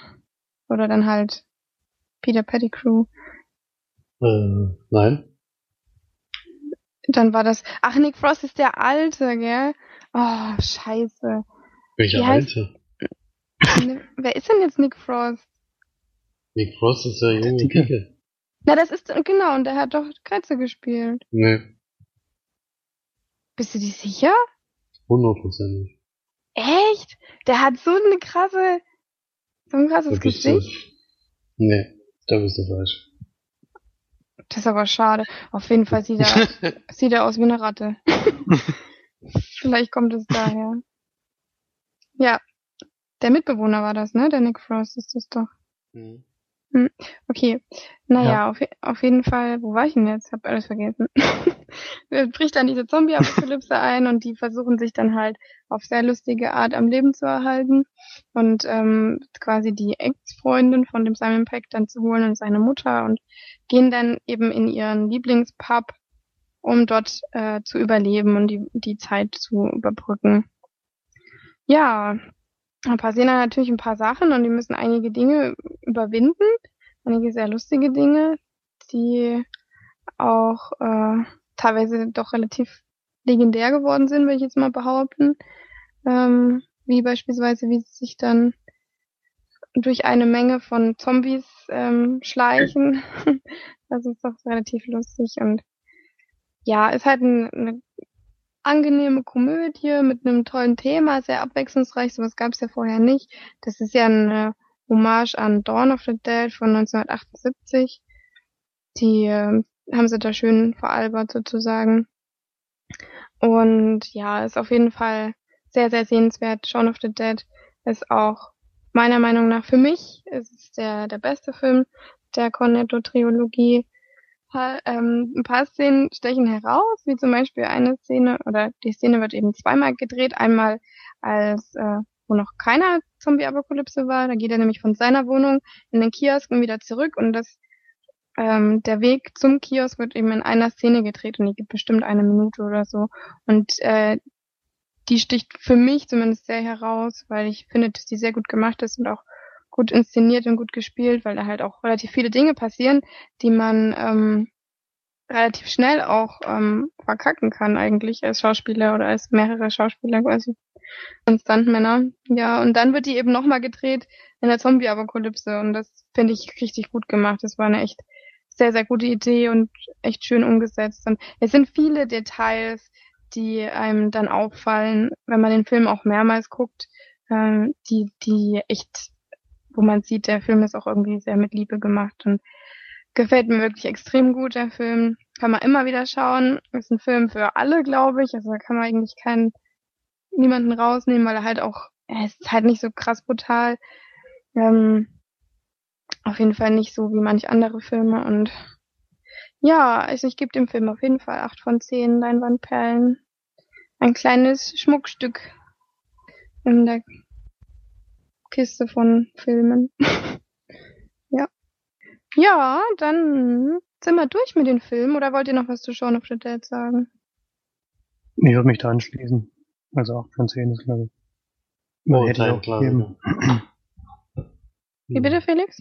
Oder dann halt Peter Pettigrew. Äh, nein. Dann war das, ach, Nick Frost ist der Alte, gell? Oh, scheiße. Welcher Wie heißt- Alte? Ne- Wer ist denn jetzt Nick Frost? Nick Frost ist der junge Dicke. Dicke. Na, das ist, genau, und der hat doch Kretze gespielt. Nee, Bist du dir sicher? hundertprozentig. Echt? Der hat so eine krasse, so ein krasses Gesicht. Nee, da bist du falsch. Das ist aber schade. Auf jeden Fall sieht er, sieht er aus wie eine Ratte. Vielleicht kommt es daher. Ja. Der Mitbewohner war das, ne? Der Nick Frost ist das doch. Mhm. Okay. Naja, Ja. auf, auf jeden Fall, wo war ich denn jetzt? Hab alles vergessen. Es bricht dann diese Zombie-Apokalypse ein und die versuchen sich dann halt auf sehr lustige Art am Leben zu erhalten und ähm, quasi die Ex-Freundin von dem Simon Peck dann zu holen und seine Mutter und gehen dann eben in ihren Lieblingspub, um dort äh, zu überleben und die, die Zeit zu überbrücken. Ja, da passieren dann natürlich ein paar Sachen und die müssen einige Dinge überwinden, einige sehr lustige Dinge, die auch äh, teilweise doch relativ legendär geworden sind, würde ich jetzt mal behaupten. Ähm, wie beispielsweise, wie sie sich dann durch eine Menge von Zombies ähm, schleichen. das ist doch relativ lustig und ja, ist halt ein, eine angenehme Komödie mit einem tollen Thema, sehr abwechslungsreich, sowas gab es ja vorher nicht. Das ist ja eine Hommage an Dawn of the Dead von 1978. Die äh, haben sie da schön veralbert sozusagen. Und ja, ist auf jeden Fall sehr, sehr sehenswert. Shaun of the Dead ist auch meiner Meinung nach für mich ist es der, der beste Film der Cornetto-Trilogie. Ähm, ein paar Szenen stechen heraus, wie zum Beispiel eine Szene, oder die Szene wird eben zweimal gedreht. Einmal als, äh, wo noch keiner Zombie-Apokalypse war. Da geht er nämlich von seiner Wohnung in den Kiosk und wieder zurück und das ähm, der Weg zum Kiosk wird eben in einer Szene gedreht und die gibt bestimmt eine Minute oder so. Und äh, die sticht für mich zumindest sehr heraus, weil ich finde, dass die sehr gut gemacht ist und auch gut inszeniert und gut gespielt, weil da halt auch relativ viele Dinge passieren, die man ähm, relativ schnell auch ähm, verkacken kann eigentlich als Schauspieler oder als mehrere Schauspieler quasi. Und Stuntmänner. Ja, und dann wird die eben nochmal gedreht in der Zombie-Apokalypse und das finde ich richtig gut gemacht. Das war eine echt sehr, sehr gute Idee und echt schön umgesetzt. Und es sind viele Details, die einem dann auffallen, wenn man den Film auch mehrmals guckt, ähm, die, die echt, wo man sieht, der Film ist auch irgendwie sehr mit Liebe gemacht und gefällt mir wirklich extrem gut, der Film. Kann man immer wieder schauen. Ist ein Film für alle, glaube ich. Also da kann man eigentlich keinen, niemanden rausnehmen, weil er halt auch, er ist halt nicht so krass brutal. Ähm, auf jeden Fall nicht so wie manch andere Filme und ja, also ich gebe dem Film auf jeden Fall acht von zehn Leinwandperlen. Ein kleines Schmuckstück in der Kiste von Filmen. ja. Ja, dann sind wir durch mit den Filmen oder wollt ihr noch was zu Shaun of the Dead sagen? Ich würde mich da anschließen. Also 8 von 10 ist, glaube ich. Man hätte ich auch gegeben. Wie bitte, Felix?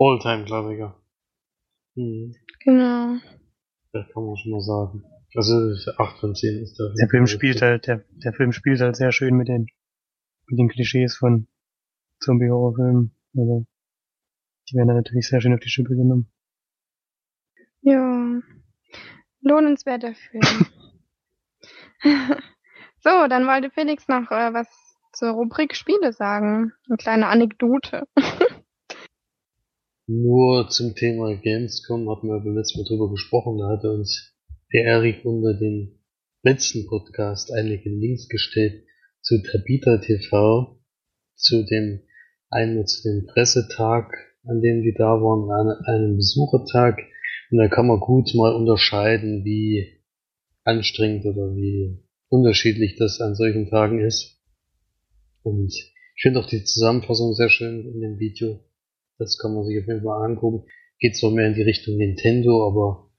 Alltime-Klassiker. Hm, Genau. das kann man schon mal sagen. Also 8 von 10 ist der. Der Film spielt halt, der, der Film spielt halt sehr schön mit den, mit den Klischees von Zombie-Horrorfilmen. Also, die werden dann natürlich sehr schön auf die Schippe genommen. Ja. Lohnenswerter Film. so, dann wollte Felix noch äh, was zur Rubrik Spiele sagen. Eine kleine Anekdote. Nur zum Thema Gamescom hatten wir beim letzten Mal drüber gesprochen. Da hatte uns der Erik unter den letzten Podcast einige Links gestellt zu Tabita TV, zu dem einmal zu dem Pressetag, an dem die da waren, an einem Besuchertag. Und da kann man gut mal unterscheiden, wie anstrengend oder wie unterschiedlich das an solchen Tagen ist. Und ich finde auch die Zusammenfassung sehr schön in dem Video. Das kann man sich auf jeden Fall angucken. Geht zwar mehr in die Richtung Nintendo, aber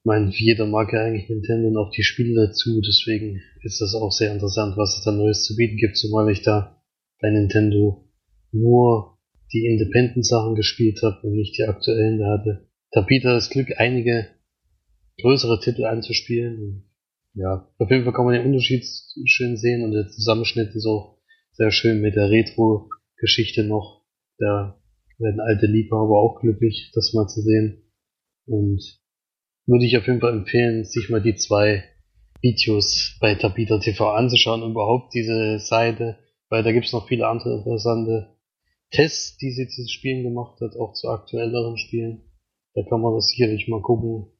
ich meine, jeder mag ja eigentlich Nintendo und auch die Spiele dazu. Deswegen ist das auch sehr interessant, was es da Neues zu bieten gibt, zumal ich da bei Nintendo nur die Independent-Sachen gespielt habe und nicht die aktuellen. Da hatte Tabita das Glück, einige größere Titel anzuspielen. Ja, auf jeden Fall kann man den Unterschied schön sehen und der Zusammenschnitt ist auch sehr schön mit der Retro-Geschichte noch. Da werden alte Liebhaber auch glücklich, das mal zu sehen. Und würde ich auf jeden Fall empfehlen, sich mal die zwei Videos bei Tabita TV anzuschauen und überhaupt diese Seite, weil da gibt's noch viele andere interessante Tests, die sie zu Spielen gemacht hat, auch zu aktuelleren Spielen. Da kann man das sicherlich mal gucken,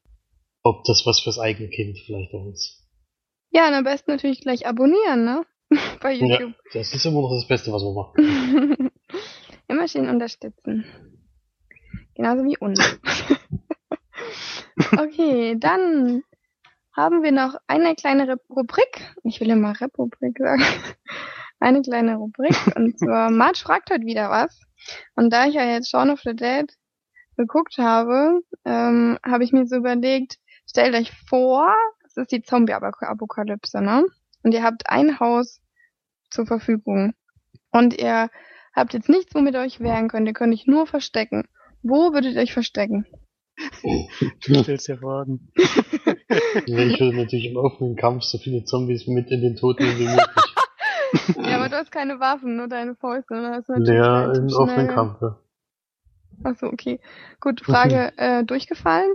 ob das was fürs eigene Kind vielleicht auch ist. Ja, und am besten natürlich gleich abonnieren, ne? Bei Ja, YouTube. das ist immer noch das Beste, was man macht. Immer schön unterstützen. Genauso wie uns. okay, dann haben wir noch eine kleine Rubrik. Ich will immer Republik sagen. Eine kleine Rubrik. Und zwar, Marge fragt heute wieder was. Und da ich ja jetzt Shaun of the Dead geguckt habe, ähm, habe ich mir so überlegt, stellt euch vor, es ist die Zombie-Apokalypse, ne? Und ihr habt ein Haus zur Verfügung. Und ihr habt jetzt nichts, womit ihr euch wehren könnt. Ihr könnt euch nur verstecken. Wo würdet ihr euch verstecken? Du stellst ja Fragen. Ja, ich würde natürlich im offenen Kampf so viele Zombies mit in den Tod nehmen wie möglich. Ja, aber du hast keine Waffen, nur deine Fäuste. Ne? Das ist natürlich Ja, im offenen Kampf. ja. Achso, okay. Gut, Frage äh, durchgefallen?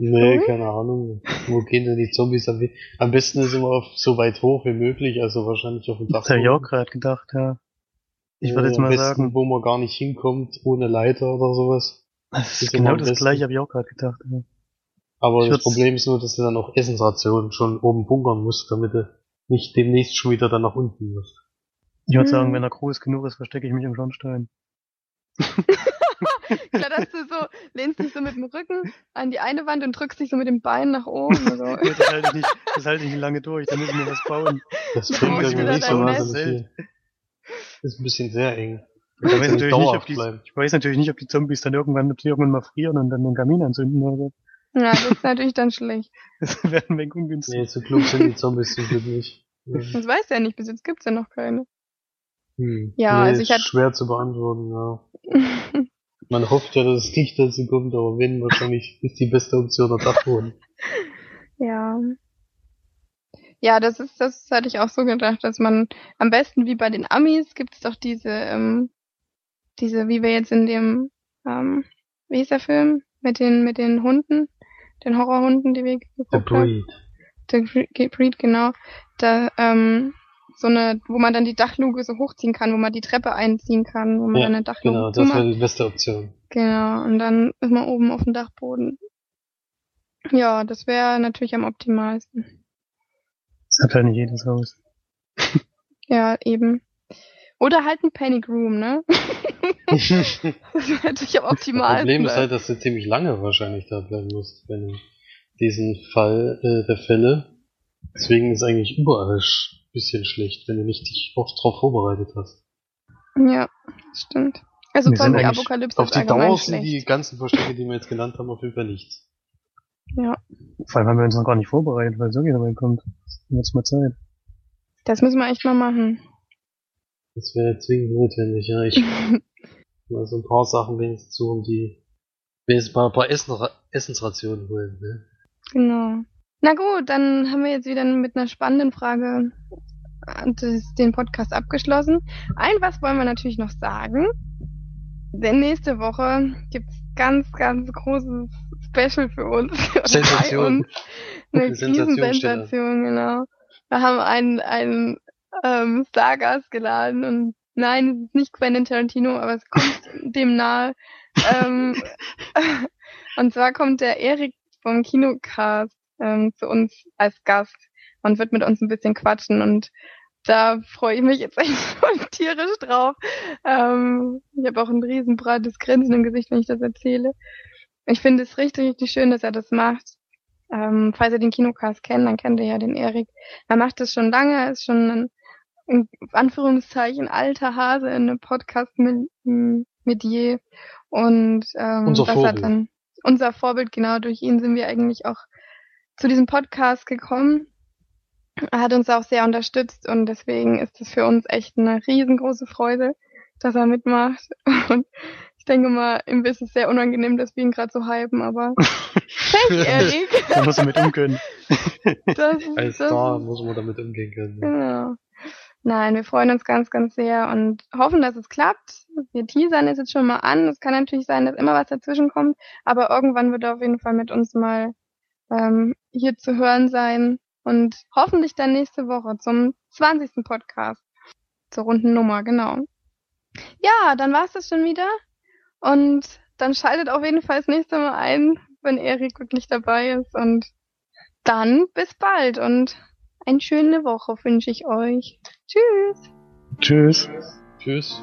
Nee, Sorry? keine Ahnung. Wo gehen denn die Zombies am, am besten ist immer auf so weit hoch wie möglich, also wahrscheinlich auf dem Dach. Das habe ich auch gerade gedacht, ja. Ich würde jetzt am mal besten, sagen, wo man gar nicht hinkommt, ohne Leiter oder sowas. das ist ist genau am das gleiche, habe ich auch gerade gedacht. Ja. Aber Ich das Problem ist nur, dass du dann auch Essensrationen schon oben bunkern musst, damit du nicht demnächst schon wieder dann nach unten musst. Ich würde Hm. sagen, wenn er groß genug ist, verstecke ich mich im Schornstein. Klar, dass du so, lehnst dich so mit dem Rücken an die eine Wand und drückst dich so mit dem Bein nach oben. Gut, das halte ich nicht, das halte ich nicht lange durch, da müssen wir was bauen. Das bringt irgendwie nicht so viel. Das ist ein bisschen sehr eng. Ich weiß, natürlich nicht, ob die, ich weiß natürlich nicht, ob die Zombies dann irgendwann, ob die irgendwann mal frieren und dann den Kamin anzünden oder so. ja, das ist natürlich dann schlecht. Das wäre ein wenig ungünstig. Nee, so klug sind die Zombies zum Glück nicht. Ja. Das weiß ja nicht, bis jetzt gibt's ja noch keine. Hm. Ja, nee, also ich ist hatte- schwer zu beantworten, ja. Man hofft ja, dass es nicht dazu kommt, aber wenn, wahrscheinlich ist die beste Option der Dachboden. Ja. Ja, das ist, das hatte ich auch so gedacht, dass man am besten wie bei den Amis gibt's doch diese, ähm, diese, wie wir jetzt in dem, ähm, wie hieß der Film? Mit den, mit den Hunden, den Horrorhunden, die wir geguckt haben. Breed. Bre- Breed, genau. Da, ähm, so eine, wo man dann die Dachluke so hochziehen kann, wo man die Treppe einziehen kann, wo man Ja, dann eine Dachluke Genau, das wäre die beste Option. Genau, und dann ist man oben auf dem Dachboden. Ja, das wäre natürlich am optimalsten. Das hat halt nicht jedes Haus. Ja, eben. Oder halt ein Panic Room, ne? das wäre natürlich am Das optimalsten. Problem ist halt, dass du ziemlich lange wahrscheinlich da bleiben musst, wenn in diesem Fall äh, der Fälle. Deswegen ist eigentlich überall bisschen schlecht, wenn du nicht dich oft drauf vorbereitet hast. Ja, das stimmt. Also Wir sind eigentlich Zombie-Apokalypse Auf ist die Dauer sind die ganzen Verstecke, die wir jetzt genannt haben, auf jeden Fall nichts. Ja, Vor allem haben wir uns noch gar nicht vorbereitet, weil so jeder kommt. Jetzt mal Zeit. das müssen wir echt mal machen. Das wäre zwingend notwendig, ja. Ich mal so ein paar Sachen wenigstens zu, um die wenigstens mal ein paar Essen, Essensrationen holen, ne? Genau. Na gut, dann haben wir jetzt wieder mit einer spannenden Frage äh, den Podcast abgeschlossen. Ein was wollen wir natürlich noch sagen. Denn nächste Woche gibt's ganz, ganz großes Special für uns. Sensation. Uns. Eine. Riesensensation, genau. Wir haben einen, einen ähm, Stargast geladen und nein, es ist nicht Quentin Tarantino, aber es kommt dem nahe. Ähm, und zwar kommt der Erik vom Kinocast ähm, zu uns als Gast und wird mit uns ein bisschen quatschen und da freue ich mich jetzt echt voll tierisch drauf. Ähm, ich habe auch ein riesen breites Grinsen im Gesicht, wenn ich das erzähle. Ich finde es richtig, richtig schön, dass er das macht. Ähm, falls ihr den Kinocast kennt, dann kennt ihr ja den Erik. Er macht das schon lange, er ist schon ein, in Anführungszeichen alter Hase in einem Podcast mit, mit je. Und ähm, Unser das Vorbild. hat dann unser Vorbild, genau, durch ihn sind wir eigentlich auch zu diesem Podcast gekommen. Er hat uns auch sehr unterstützt und deswegen ist es für uns echt eine riesengroße Freude, dass er mitmacht. Und ich denke mal, ihm ist es sehr unangenehm, dass wir ihn gerade so hypen, aber thank you, Erik. Da muss man mit umgehen. Das, ist- Als das Star muss man damit umgehen können. Ne? Genau. Nein, wir freuen uns ganz, ganz sehr und hoffen, dass es klappt. Wir teasern es jetzt schon mal an. Es kann natürlich sein, dass immer was dazwischen kommt, aber irgendwann wird er auf jeden Fall mit uns mal ähm, hier zu hören sein und hoffentlich dann nächste Woche zum 20. Podcast. Zur runden Nummer, genau. Ja, dann war's das schon wieder und dann schaltet auf jeden Fall das nächste Mal ein, wenn Erik wirklich dabei ist und dann bis bald und eine schöne Woche wünsche ich euch. Tschüss. Tschüss. Tschüss.